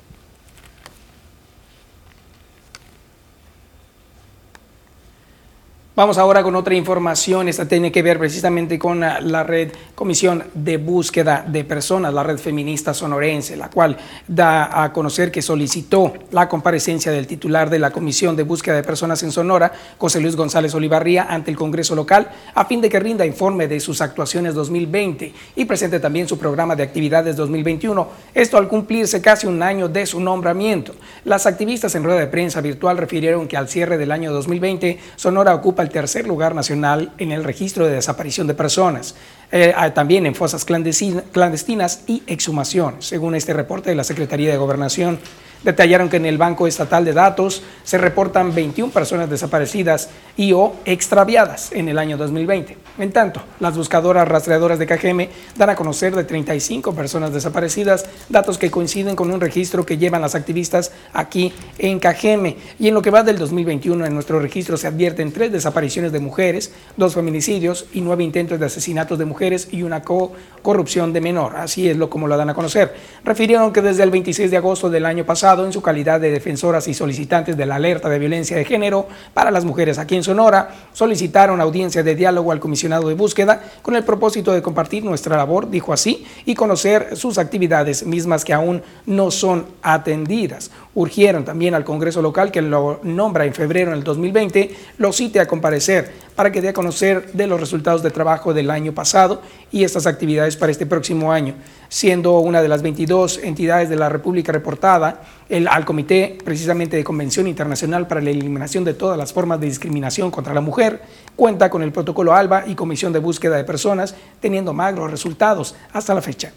Vamos ahora con otra información. Esta tiene que ver precisamente con la red Comisión de Búsqueda de Personas, la red feminista sonorense, la cual da a conocer que solicitó la comparecencia del titular de la Comisión de Búsqueda de Personas en Sonora, José Luis González Olivarría, ante el Congreso local, a fin de que rinda informe de sus actuaciones 2020 y presente también su programa de actividades 2021. Esto al cumplirse casi un año de su nombramiento. Las activistas en rueda de prensa virtual refirieron que al cierre del año 2020, Sonora ocupa tercer lugar nacional en el registro de desaparición de personas, eh, también en fosas clandestinas y exhumaciones, según este reporte de la Secretaría de Gobernación. Detallaron que en el Banco Estatal de Datos se reportan 21 personas desaparecidas y o extraviadas en el año 2020. En tanto, las buscadoras rastreadoras de Cajeme dan a conocer de 35 personas desaparecidas, datos que coinciden con un registro que llevan las activistas aquí en Cajeme. Y en lo que va del 2021, en nuestro registro se advierten tres desapariciones de mujeres, dos feminicidios y nueve intentos de asesinatos de mujeres y una corrupción de menor. Así es lo como lo dan a conocer. Refirieron que desde el 26 de agosto del año pasado, en su calidad de defensoras y solicitantes de la alerta de violencia de género para las mujeres aquí en Sonora, solicitaron audiencia de diálogo al comisionado de búsqueda con el propósito de compartir nuestra labor, dijo así, y conocer sus actividades mismas que aún no son atendidas. Urgieron también al Congreso local, que lo nombra en febrero del 2020, lo cite a comparecer para que dé a conocer de los resultados de trabajo del año pasado y estas actividades para este próximo año, siendo una de las 22 entidades de la República reportada el, al Comité precisamente de Convención Internacional para la Eliminación de todas las formas de discriminación contra la mujer, cuenta con el protocolo ALBA y Comisión de Búsqueda de Personas, teniendo magros resultados hasta la fecha.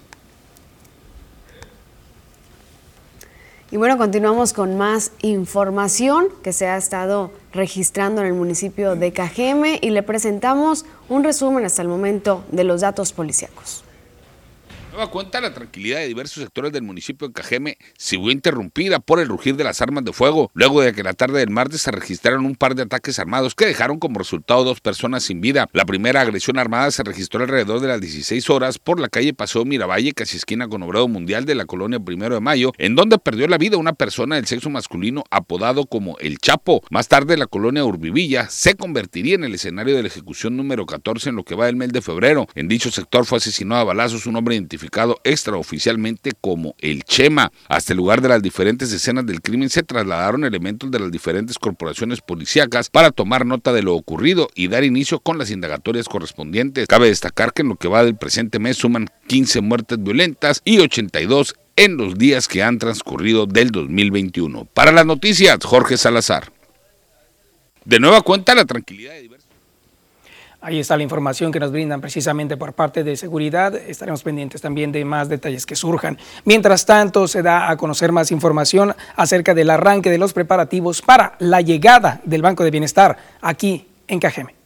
Y bueno, continuamos con más información que se ha estado registrando en el municipio de Cajeme y le presentamos un resumen hasta el momento de los datos policíacos. Nueva cuenta, la tranquilidad de diversos sectores del municipio de Cajeme se interrumpida por el rugir de las armas de fuego, luego de que la tarde del martes se registraron un par de ataques armados que dejaron como resultado dos personas sin vida. La primera agresión armada se registró alrededor de las 16 horas por la calle Paseo Miravalle, casi esquina con Obrado Mundial de la colonia Primero de Mayo, en donde perdió la vida una persona del sexo masculino apodado como El Chapo. Más tarde, la colonia Urbivilla se convertiría en el escenario de la ejecución número 14 en lo que va del mes de febrero. En dicho sector fue asesinado a balazos un hombre identificado extraoficialmente como el Chema. Hasta el lugar de las diferentes escenas del crimen se trasladaron elementos de las diferentes corporaciones policíacas para tomar nota de lo ocurrido y dar inicio con las indagatorias correspondientes. Cabe destacar que en lo que va del presente mes suman 15 muertes violentas y 82 en los días que han transcurrido del 2021. Para las noticias, Jorge Salazar. De nueva cuenta, la tranquilidad de Ahí está la información que nos brindan precisamente por parte de seguridad. Estaremos pendientes también de más detalles que surjan. Mientras tanto, se da a conocer más información acerca del arranque de los preparativos para la llegada del Banco de Bienestar aquí en Cajeme.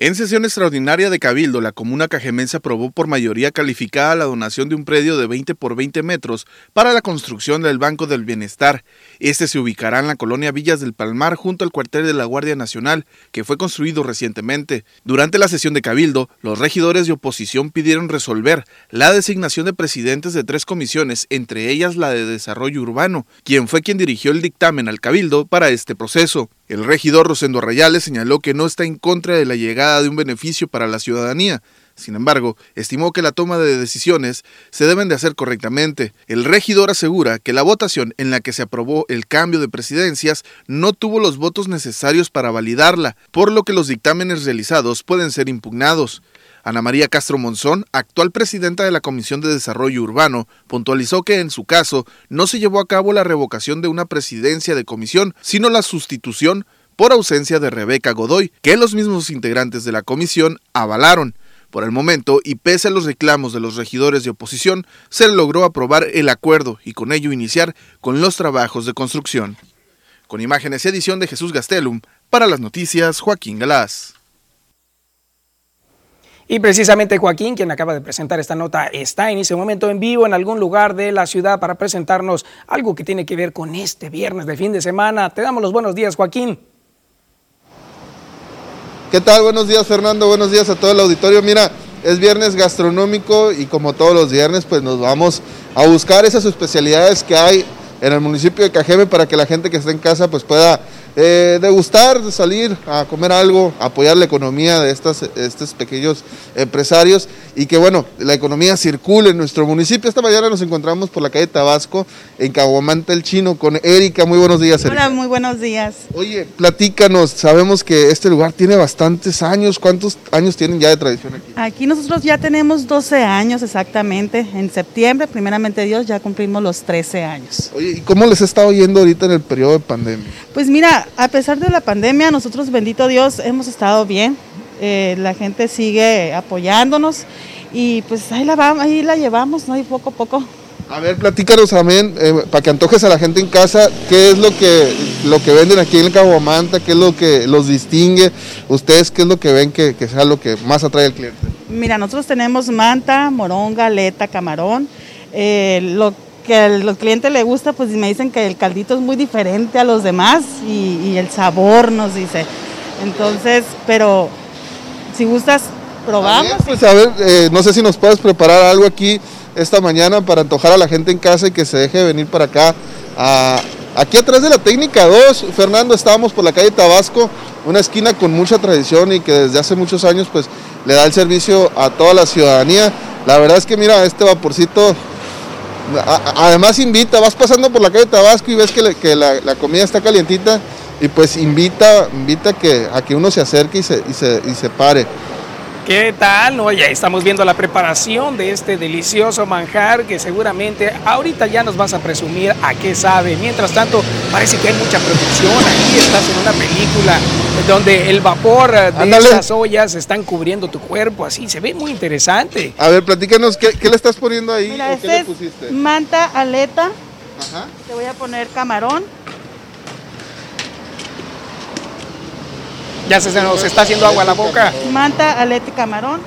En sesión extraordinaria de Cabildo, la comuna cajemense aprobó por mayoría calificada la donación de un predio de 20 por 20 metros para la construcción del Banco del Bienestar. Este se ubicará en la colonia Villas del Palmar junto al cuartel de la Guardia Nacional, que fue construido recientemente. Durante la sesión de Cabildo, los regidores de oposición pidieron resolver la designación de presidentes de tres comisiones, entre ellas la de Desarrollo Urbano, quien fue quien dirigió el dictamen al Cabildo para este proceso. El regidor Rosendo Rayales señaló que no está en contra de la llegada de un beneficio para la ciudadanía. Sin embargo, estimó que la toma de decisiones se deben de hacer correctamente. El regidor asegura que la votación en la que se aprobó el cambio de presidencias no tuvo los votos necesarios para validarla, por lo que los dictámenes realizados pueden ser impugnados. Ana María Castro Monzón, actual presidenta de la Comisión de Desarrollo Urbano, puntualizó que en su caso no se llevó a cabo la revocación de una presidencia de comisión, sino la sustitución por ausencia de Rebeca Godoy, que los mismos integrantes de la comisión avalaron. Por el momento, y pese a los reclamos de los regidores de oposición, se logró aprobar el acuerdo y con ello iniciar con los trabajos de construcción. Con imágenes y edición de Jesús Gastelum, para las noticias Joaquín Galás. Y precisamente Joaquín, quien acaba de presentar esta nota, está en ese momento en vivo en algún lugar de la ciudad para presentarnos algo que tiene que ver con este viernes de fin de semana. Te damos los buenos días, Joaquín. ¿Qué tal? Buenos días, Fernando. Buenos días a todo el auditorio. Mira, es viernes gastronómico y como todos los viernes, pues nos vamos a buscar esas especialidades que hay en el municipio de Cajeme para que la gente que está en casa pues pueda eh, degustar, salir a comer algo, apoyar la economía de estas, estos pequeños empresarios y que bueno, la economía circule en nuestro municipio. Esta mañana nos encontramos por la calle Tabasco, en Caguamanta el Chino, con Erika. Muy buenos días, Erika. Hola, muy buenos días. Oye, platícanos, sabemos que este lugar tiene bastantes años. ¿Cuántos años tienen ya de tradición aquí? Aquí nosotros ya tenemos 12 años exactamente. En septiembre, primeramente Dios, ya cumplimos los 13 años. Oye, ¿y cómo les está oyendo ahorita en el periodo de pandemia? Pues mira, a pesar de la pandemia, nosotros, bendito Dios, hemos estado bien. Eh, la gente sigue apoyándonos y pues ahí la, vamos, ahí la llevamos, ¿no? Y poco a poco. A ver, platícanos también, eh, para que antojes a la gente en casa, qué es lo que, lo que venden aquí en el Cabo Manta, qué es lo que los distingue, ustedes qué es lo que ven que, sea lo que más atrae al cliente. Mira, nosotros tenemos manta, moronga, aleta, camarón, eh, lo que a los clientes le gusta, pues me dicen que el caldito es muy diferente a los demás y, el sabor nos dice. Entonces, pero si gustas, probamos. pues a ver, eh, no sé si nos puedes preparar algo aquí esta mañana para antojar a la gente en casa y que se deje venir para acá. aquí atrás de la técnica 2, Fernando, estábamos por la calle Tabasco, una esquina con mucha tradición y que desde hace muchos años pues le da el servicio a toda la ciudadanía. La verdad es que mira, este vaporcito Además invita, vas pasando por la calle Tabasco y ves que, la, comida está calientita y pues invita, invita que, a que uno se acerque y se, y se, y se pare. ¿Qué tal? No, ya estamos viendo la preparación de este delicioso manjar que seguramente ahorita ya nos vas a presumir a qué sabe. Mientras tanto, parece que hay mucha producción. Aquí estás en una película donde el vapor de Ándale. estas ollas están cubriendo tu cuerpo, así se ve muy interesante. A ver, platícanos, ¿qué, qué le estás poniendo ahí? Mira, o qué este es manta, aleta. Ajá. Te voy a poner camarón. Ya se nos está haciendo agua a la boca. Manta, aleta y camarón.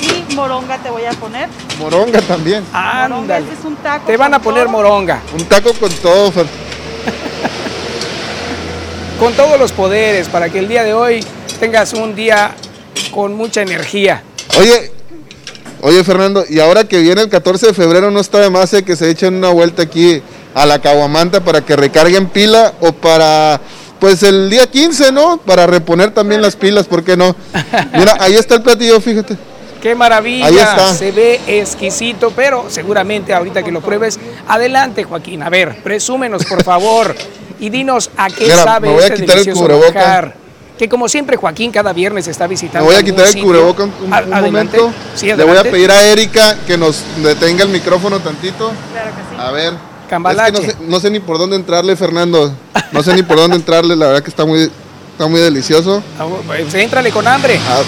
Y moronga te voy a poner. Moronga también. Moronga, este es un taco. Te van a poner todo. moronga. Un taco con todo, Fer. [LAUGHS] Con todos los poderes para que el día de hoy tengas un día con mucha energía. Oye, oye Fernando, y ahora que viene el 14 de febrero, ¿no está de más eh, que se echen una vuelta aquí a la Caguamanta para que recarguen pila o para, pues el día 15, ¿no? Para reponer también las pilas, ¿por qué no? Mira, ahí está el platillo, fíjate. Qué maravilla, Ahí está. se ve exquisito, pero seguramente ahorita que lo pruebes, adelante Joaquín, a ver, presúmenos por favor y dinos a qué Mira, sabe me voy a este quitar el cubreboca. manjar. Que como siempre Joaquín cada viernes está Me visitando. voy a quitar el cubreboca un, un- momento. Sí, Le voy a pedir a Erika que nos detenga el micrófono tantito. Claro que sí. A ver. Cambalache. Es que no, sé, no sé ni por dónde entrarle, Fernando. No sé ni por dónde entrarle, la verdad que está muy, está muy delicioso. Ah, Pues éntrale con hambre. Ah.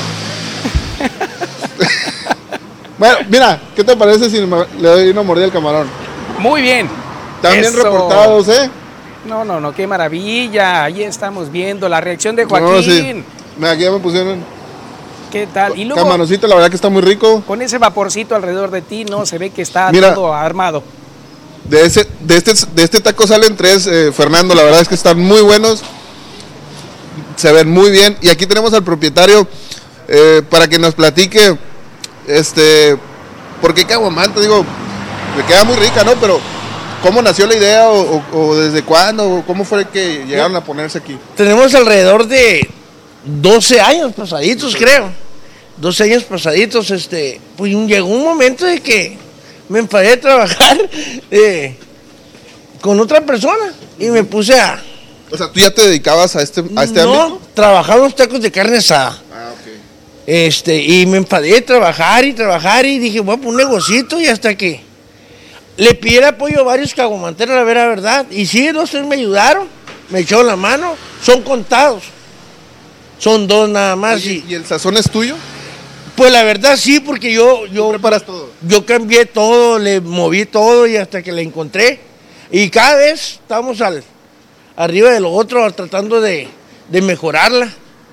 Bueno, mira, ¿qué te parece si le doy una mordida al camarón? Muy bien. También Eso. reportados, ¿eh? No, no, no, qué maravilla. Ahí estamos viendo la reacción de No, Joaquín. sí. Mira, aquí ya me pusieron ¿Qué tal? Y luego camaroncito, la verdad que está muy rico. con ese vaporcito alrededor de ti, no se ve que está Mira. todo armado. De, ese, de, este, de este taco salen tres, eh, Fernando, la verdad es que están muy buenos. Se ven muy bien. Y aquí tenemos al propietario eh, para que nos platique, este, por qué Caguamanta, digo, le queda muy rica, ¿no? Pero, ¿cómo nació la idea o, o- o desde cuándo? ¿Cómo fue que llegaron a ponerse aquí? Tenemos alrededor de 12 años pasaditos, creo. 12 años pasaditos, este, pues llegó un momento de que me enfadé de trabajar [LAUGHS] eh, con otra persona y me puse a... O sea, ¿tú ya te dedicabas a este, a este no, ámbito? trabajaba unos tacos de carne asada. Ah, ok. Este, y me enfadé de trabajar y trabajar y dije, voy a poner un negocito y hasta que le pidí el apoyo a varios caguamanteros, la vera verdad. Y sí, dos, tres me ayudaron, me echaron la mano, son contados. Son dos nada más. y, ¿Y el sazón es tuyo? Pues la verdad sí, porque yo, yo, preparas todo? yo cambié todo, le moví todo y hasta que la encontré. Y cada vez estamos al, arriba de lo otro, tratando de, de mejorarla.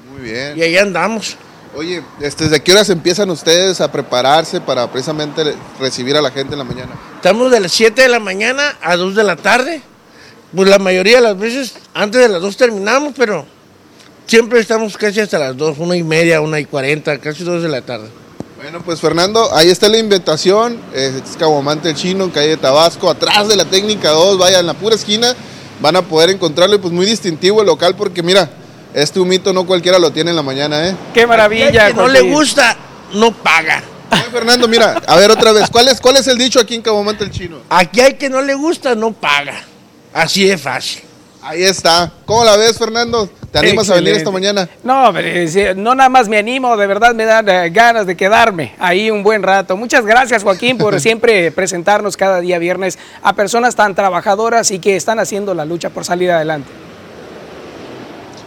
Muy bien. Y ahí andamos. Oye, este, ¿desde qué horas empiezan ustedes a prepararse para precisamente recibir a la gente en la mañana? Estamos de las 7 de la mañana a 2 de la tarde. Pues la mayoría de las veces antes de las 2 terminamos, pero siempre estamos casi hasta las 2, una y media, una y 40, casi 2 de la tarde. Bueno, pues Fernando, ahí está la invitación. Es Caguamante el Chino, en calle de Tabasco, atrás de la técnica 2, vaya en la pura esquina. Van a poder encontrarlo y pues muy distintivo el local porque mira, este humito no cualquiera lo tiene en la mañana, ¿eh? Qué maravilla. Al que no le gusta, no paga. Oye, Fernando, mira, a ver otra vez, ¿cuál es, cuál es el dicho aquí en Caguamante el Chino? Aquí hay que no le gusta, no paga. Así de fácil. Ahí está. ¿Cómo la ves, Fernando? ¿Te animas a venir esta mañana? No, no nada más me animo, de verdad me dan eh, ganas de quedarme ahí un buen rato. Muchas gracias Joaquín por [LAUGHS] siempre presentarnos cada día viernes a personas tan trabajadoras y que están haciendo la lucha por salir adelante.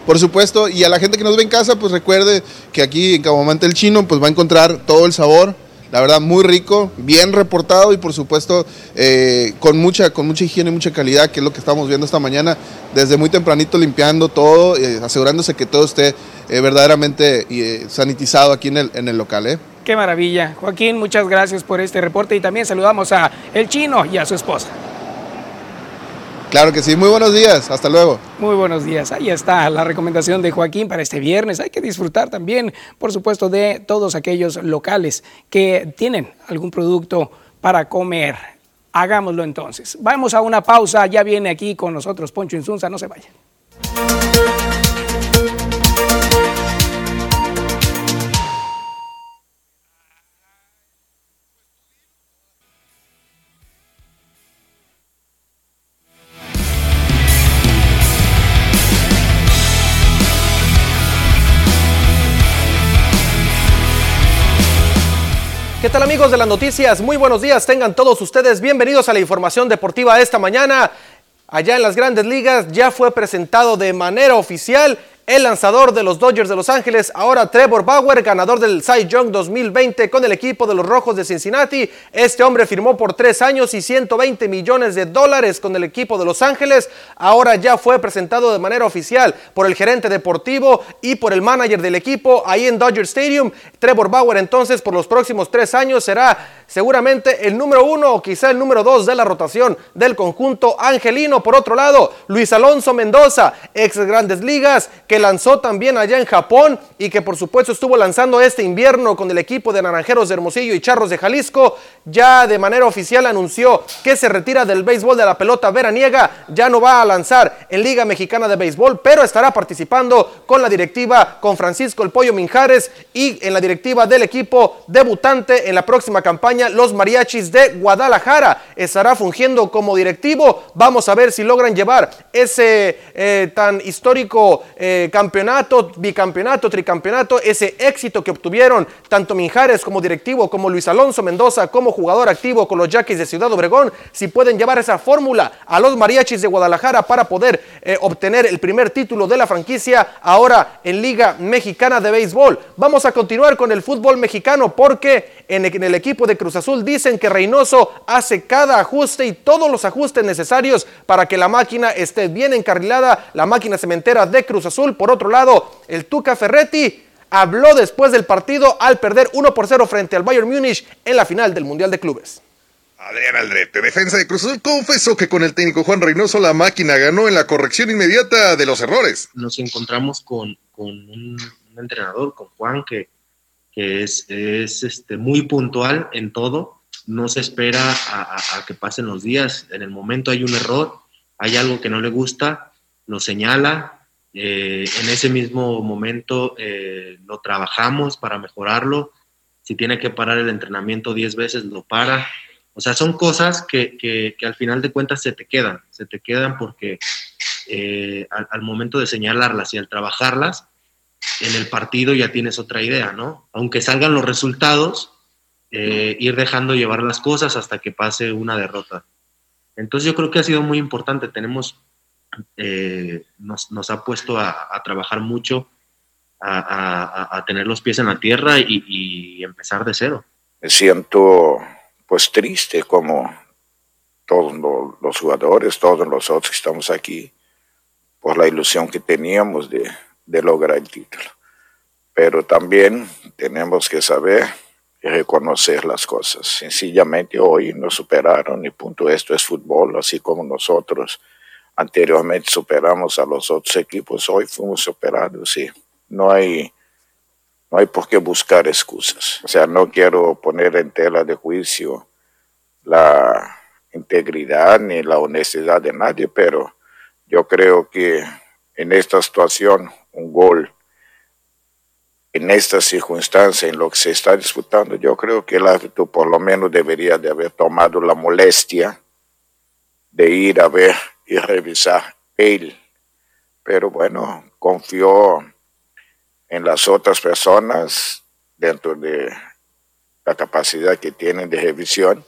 Por supuesto, y a la gente que nos ve en casa, pues recuerde que aquí en Caguamante el Chino, pues va a encontrar todo el sabor, la verdad muy rico, bien reportado y por supuesto eh, con mucha con mucha higiene y mucha calidad, que es lo que estamos viendo esta mañana, desde muy tempranito limpiando todo, eh, asegurándose que todo esté eh, verdaderamente eh, sanitizado aquí en el, en el local. Qué maravilla. Joaquín, muchas gracias por este reporte y también saludamos a El Chino y a su esposa. Claro que sí, muy buenos días, hasta luego. Muy buenos días. Ahí está la recomendación de Joaquín para este viernes. Hay que disfrutar también, por supuesto, de todos aquellos locales que tienen algún producto para comer. Hagámoslo entonces. Vamos a una pausa. Ya viene aquí con nosotros Poncho Insunza. No se vayan. Amigos de las noticias? Muy buenos días, tengan todos ustedes bienvenidos a la información deportiva esta mañana. Allá en las grandes ligas ya fue presentado de manera oficial el lanzador de los Dodgers de Los Ángeles, ahora Trevor Bauer, ganador del Cy Young 2020 con el equipo de los Rojos de Cincinnati. Este hombre firmó por tres años y 120 millones de dólares con el equipo de Los Ángeles. Ahora ya fue presentado de manera oficial por el gerente deportivo y por el manager del equipo ahí en Dodger Stadium. Trevor Bauer entonces por los próximos tres años será seguramente el número uno o quizá el número dos de la rotación del conjunto angelino. Por otro lado, Luis Alonso Mendoza, ex Grandes Ligas, que lanzó también allá en Japón y que por supuesto estuvo lanzando este invierno con el equipo de Naranjeros de Hermosillo y Charros de Jalisco, ya de manera oficial anunció que se retira del béisbol de la pelota veraniega, ya no va a lanzar en Liga Mexicana de Béisbol, pero estará participando con la directiva, con Francisco El Pollo Minjares y en la directiva del equipo debutante en la próxima campaña los mariachis de Guadalajara. Estará fungiendo como directivo. Vamos a ver si logran llevar ese eh, tan histórico eh, campeonato, bicampeonato, tricampeonato, ese éxito que obtuvieron tanto Minjares como directivo, como Luis Alonso Mendoza, como jugador activo con los Yaquis de Ciudad Obregón, si pueden llevar esa fórmula a los mariachis de Guadalajara para poder eh, obtener el primer título de la franquicia ahora en Liga Mexicana de Béisbol. Vamos a continuar con el fútbol mexicano porque en el equipo de Cruz Azul dicen que Reynoso hace cada ajuste y todos los ajustes necesarios para que la máquina esté bien encarrilada, la máquina cementera de Cruz Azul. Por otro lado, el Tuca Ferretti habló después del partido al perder 1 por 0 frente al Bayern Múnich en la final del Mundial de Clubes. Adrián Aldrete, defensa de Cruz Azul, confesó que con el técnico Juan Reynoso la máquina ganó en la corrección inmediata de los errores. Nos encontramos con, un entrenador, con Juan, que, que es, es este, muy puntual en todo, no se espera a, que pasen los días, en el momento hay un error, hay algo que no le gusta, lo señala, eh, en ese mismo momento eh, lo trabajamos para mejorarlo, si tiene que parar el entrenamiento 10 veces, lo para. O sea, son cosas que, que, al final de cuentas se te quedan, se te quedan porque eh, al, al, momento de señalarlas y al trabajarlas, en el partido ya tienes otra idea, ¿no? Aunque salgan los resultados, eh, ir dejando llevar las cosas hasta que pase una derrota. Entonces yo creo que ha sido muy importante, tenemos, eh, nos, nos, ha puesto a, trabajar mucho, a, a, tener los pies en la tierra y, y, empezar de cero. Me siento pues triste como todos los jugadores, todos nosotros que estamos aquí, por la ilusión que teníamos de, de lograr el título. Pero también tenemos que saber y reconocer las cosas. Sencillamente hoy nos superaron y punto, esto es fútbol, así como nosotros anteriormente superamos a los otros equipos, hoy fuimos superados y no hay, no hay por qué buscar excusas. O sea, no quiero poner en tela de juicio la integridad ni la honestidad de nadie, pero yo creo que en esta situación un gol en esta circunstancia, en lo que se está disputando, yo creo que el árbitro por lo menos debería de haber tomado la molestia de ir a ver y revisar él. Pero bueno, confió en las otras personas dentro de la capacidad que tienen de revisión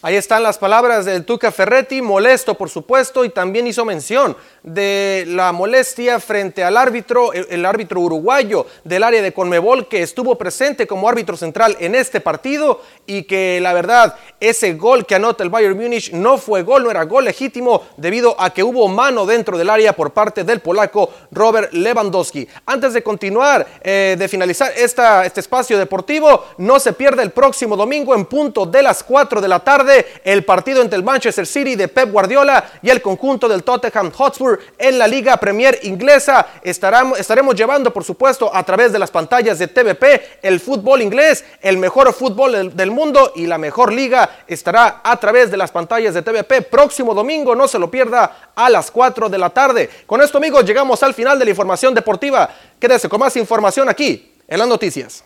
Ahí están las palabras del Tuca Ferretti, molesto por supuesto, y también hizo mención de la molestia frente al árbitro, el, árbitro uruguayo del área de Conmebol que estuvo presente como árbitro central en este partido y que la verdad ese gol que anota el Bayern Múnich no fue gol, no era gol legítimo debido a que hubo mano dentro del área por parte del polaco Robert Lewandowski. Antes de continuar, eh, de finalizar esta, este espacio deportivo, no se pierda el próximo domingo en punto de las 4 de la tarde el partido entre el Manchester City de Pep Guardiola y el conjunto del Tottenham Hotspur en la Liga Premier inglesa. Estaremos, llevando, por supuesto, a través de las pantallas de TVP el fútbol inglés, el mejor fútbol del, mundo y la mejor liga estará a través de las pantallas de TVP próximo domingo. No se lo pierda a las 4 de la tarde. Con esto, amigos, llegamos al final de la información deportiva. Quédese con más información aquí en las noticias.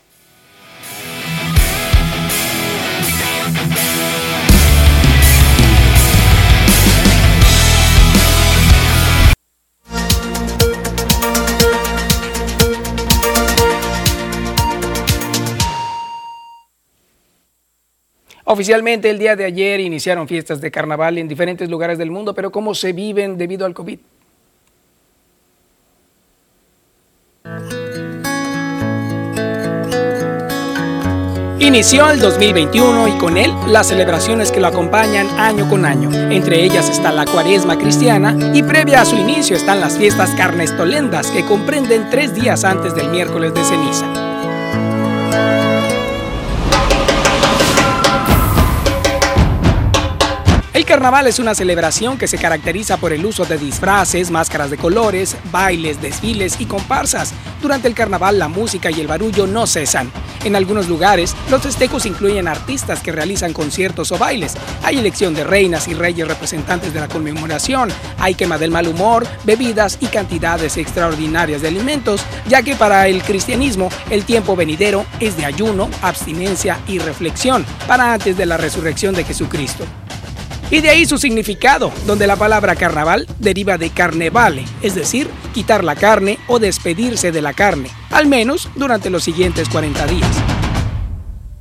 Oficialmente el día de ayer iniciaron fiestas de carnaval en diferentes lugares del mundo, pero ¿cómo se viven debido al COVID? Inició el 2021 y con él las celebraciones que lo acompañan año con año. Entre ellas está la cuaresma cristiana y previa a su inicio están las fiestas carnestolendas que comprenden tres días antes del miércoles de ceniza. Carnaval es una celebración que se caracteriza por el uso de disfraces, máscaras de colores, bailes, desfiles y comparsas. Durante el carnaval la música y el barullo no cesan. En algunos lugares, los festejos incluyen artistas que realizan conciertos o bailes. Hay elección de reinas y reyes representantes de la conmemoración. Hay quema del mal humor, bebidas y cantidades extraordinarias de alimentos, ya que para el cristianismo el tiempo venidero es de ayuno, abstinencia y reflexión, para antes de la resurrección de Jesucristo. Y de ahí su significado, donde la palabra carnaval deriva de carnevale, es decir, quitar la carne o despedirse de la carne, al menos durante los siguientes 40 días.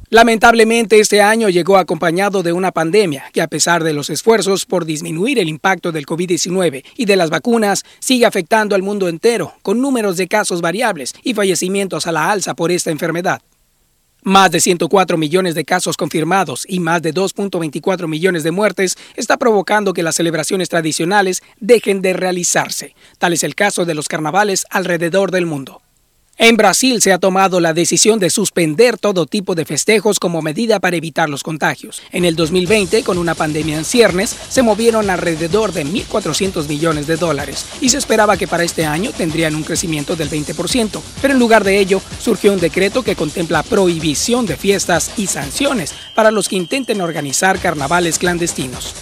Lamentablemente este año llegó acompañado de una pandemia que a pesar de los esfuerzos por disminuir el impacto del COVID-19 y de las vacunas, sigue afectando al mundo entero, con números de casos variables y fallecimientos a la alza por esta enfermedad. Más de 104 millones de casos confirmados y más de 2.24 millones de muertes está provocando que las celebraciones tradicionales dejen de realizarse. Tal es el caso de los carnavales alrededor del mundo. En Brasil se ha tomado la decisión de suspender todo tipo de festejos como medida para evitar los contagios. En el 2020, con una pandemia en ciernes, se movieron alrededor de 1.400 millones de dólares y se esperaba que para este año tendrían un crecimiento del 20%. Pero en lugar de ello, surgió un decreto que contempla prohibición de fiestas y sanciones para los que intenten organizar carnavales clandestinos.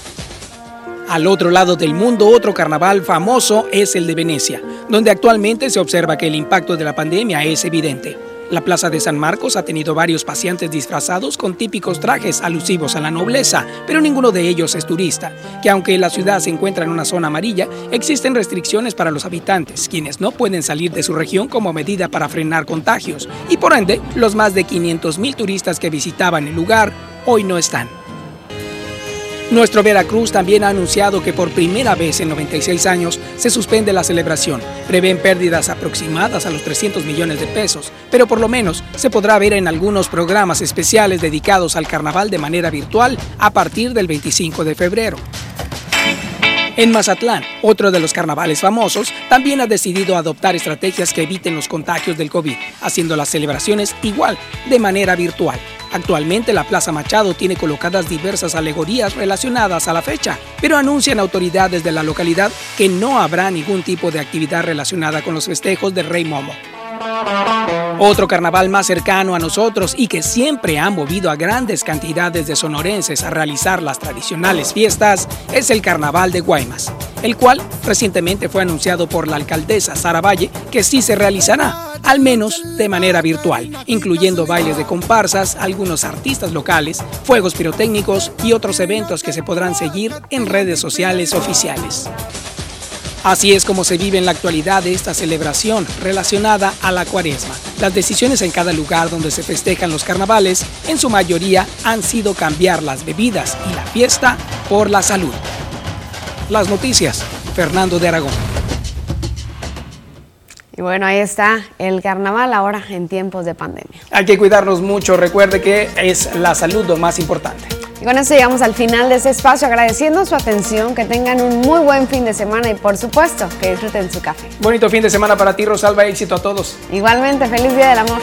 Al otro lado del mundo, otro carnaval famoso es el de Venecia, donde actualmente se observa que el impacto de la pandemia es evidente. La Plaza de San Marcos ha tenido varios pacientes disfrazados con típicos trajes alusivos a la nobleza, pero ninguno de ellos es turista, que aunque la ciudad se encuentra en una zona amarilla, existen restricciones para los habitantes, quienes no pueden salir de su región como medida para frenar contagios, y por ende, los más de 500.000 turistas que visitaban el lugar hoy no están. Nuestro Veracruz también ha anunciado que por primera vez en 96 años se suspende la celebración. Prevén pérdidas aproximadas a los 300 millones de pesos, pero por lo menos se podrá ver en algunos programas especiales dedicados al carnaval de manera virtual a partir del 25 de febrero. En Mazatlán, otro de los carnavales famosos, también ha decidido adoptar estrategias que eviten los contagios del COVID, haciendo las celebraciones igual, de manera virtual. Actualmente la Plaza Machado tiene colocadas diversas alegorías relacionadas a la fecha, pero anuncian autoridades de la localidad que no habrá ningún tipo de actividad relacionada con los festejos del Rey Momo. Otro carnaval más cercano a nosotros y que siempre ha movido a grandes cantidades de sonorenses a realizar las tradicionales fiestas es el Carnaval de Guaymas, el cual recientemente fue anunciado por la alcaldesa Sara Valle que sí se realizará, al menos de manera virtual, incluyendo bailes de comparsas, algunos artistas locales, fuegos pirotécnicos y otros eventos que se podrán seguir en redes sociales oficiales. Así es como se vive en la actualidad esta celebración relacionada a la cuaresma. Las decisiones en cada lugar donde se festejan los carnavales, en su mayoría, han sido cambiar las bebidas y la fiesta por la salud. Las noticias, Fernando de Aragón. Y bueno, ahí está el carnaval ahora en tiempos de pandemia. Hay que cuidarnos mucho, recuerde que es la salud lo más importante. Y con esto llegamos al final de este espacio, agradeciendo su atención, que tengan un muy buen fin de semana y por supuesto que disfruten su café. Bonito fin de semana para ti, Rosalba, éxito a todos. Igualmente, feliz Día del Amor.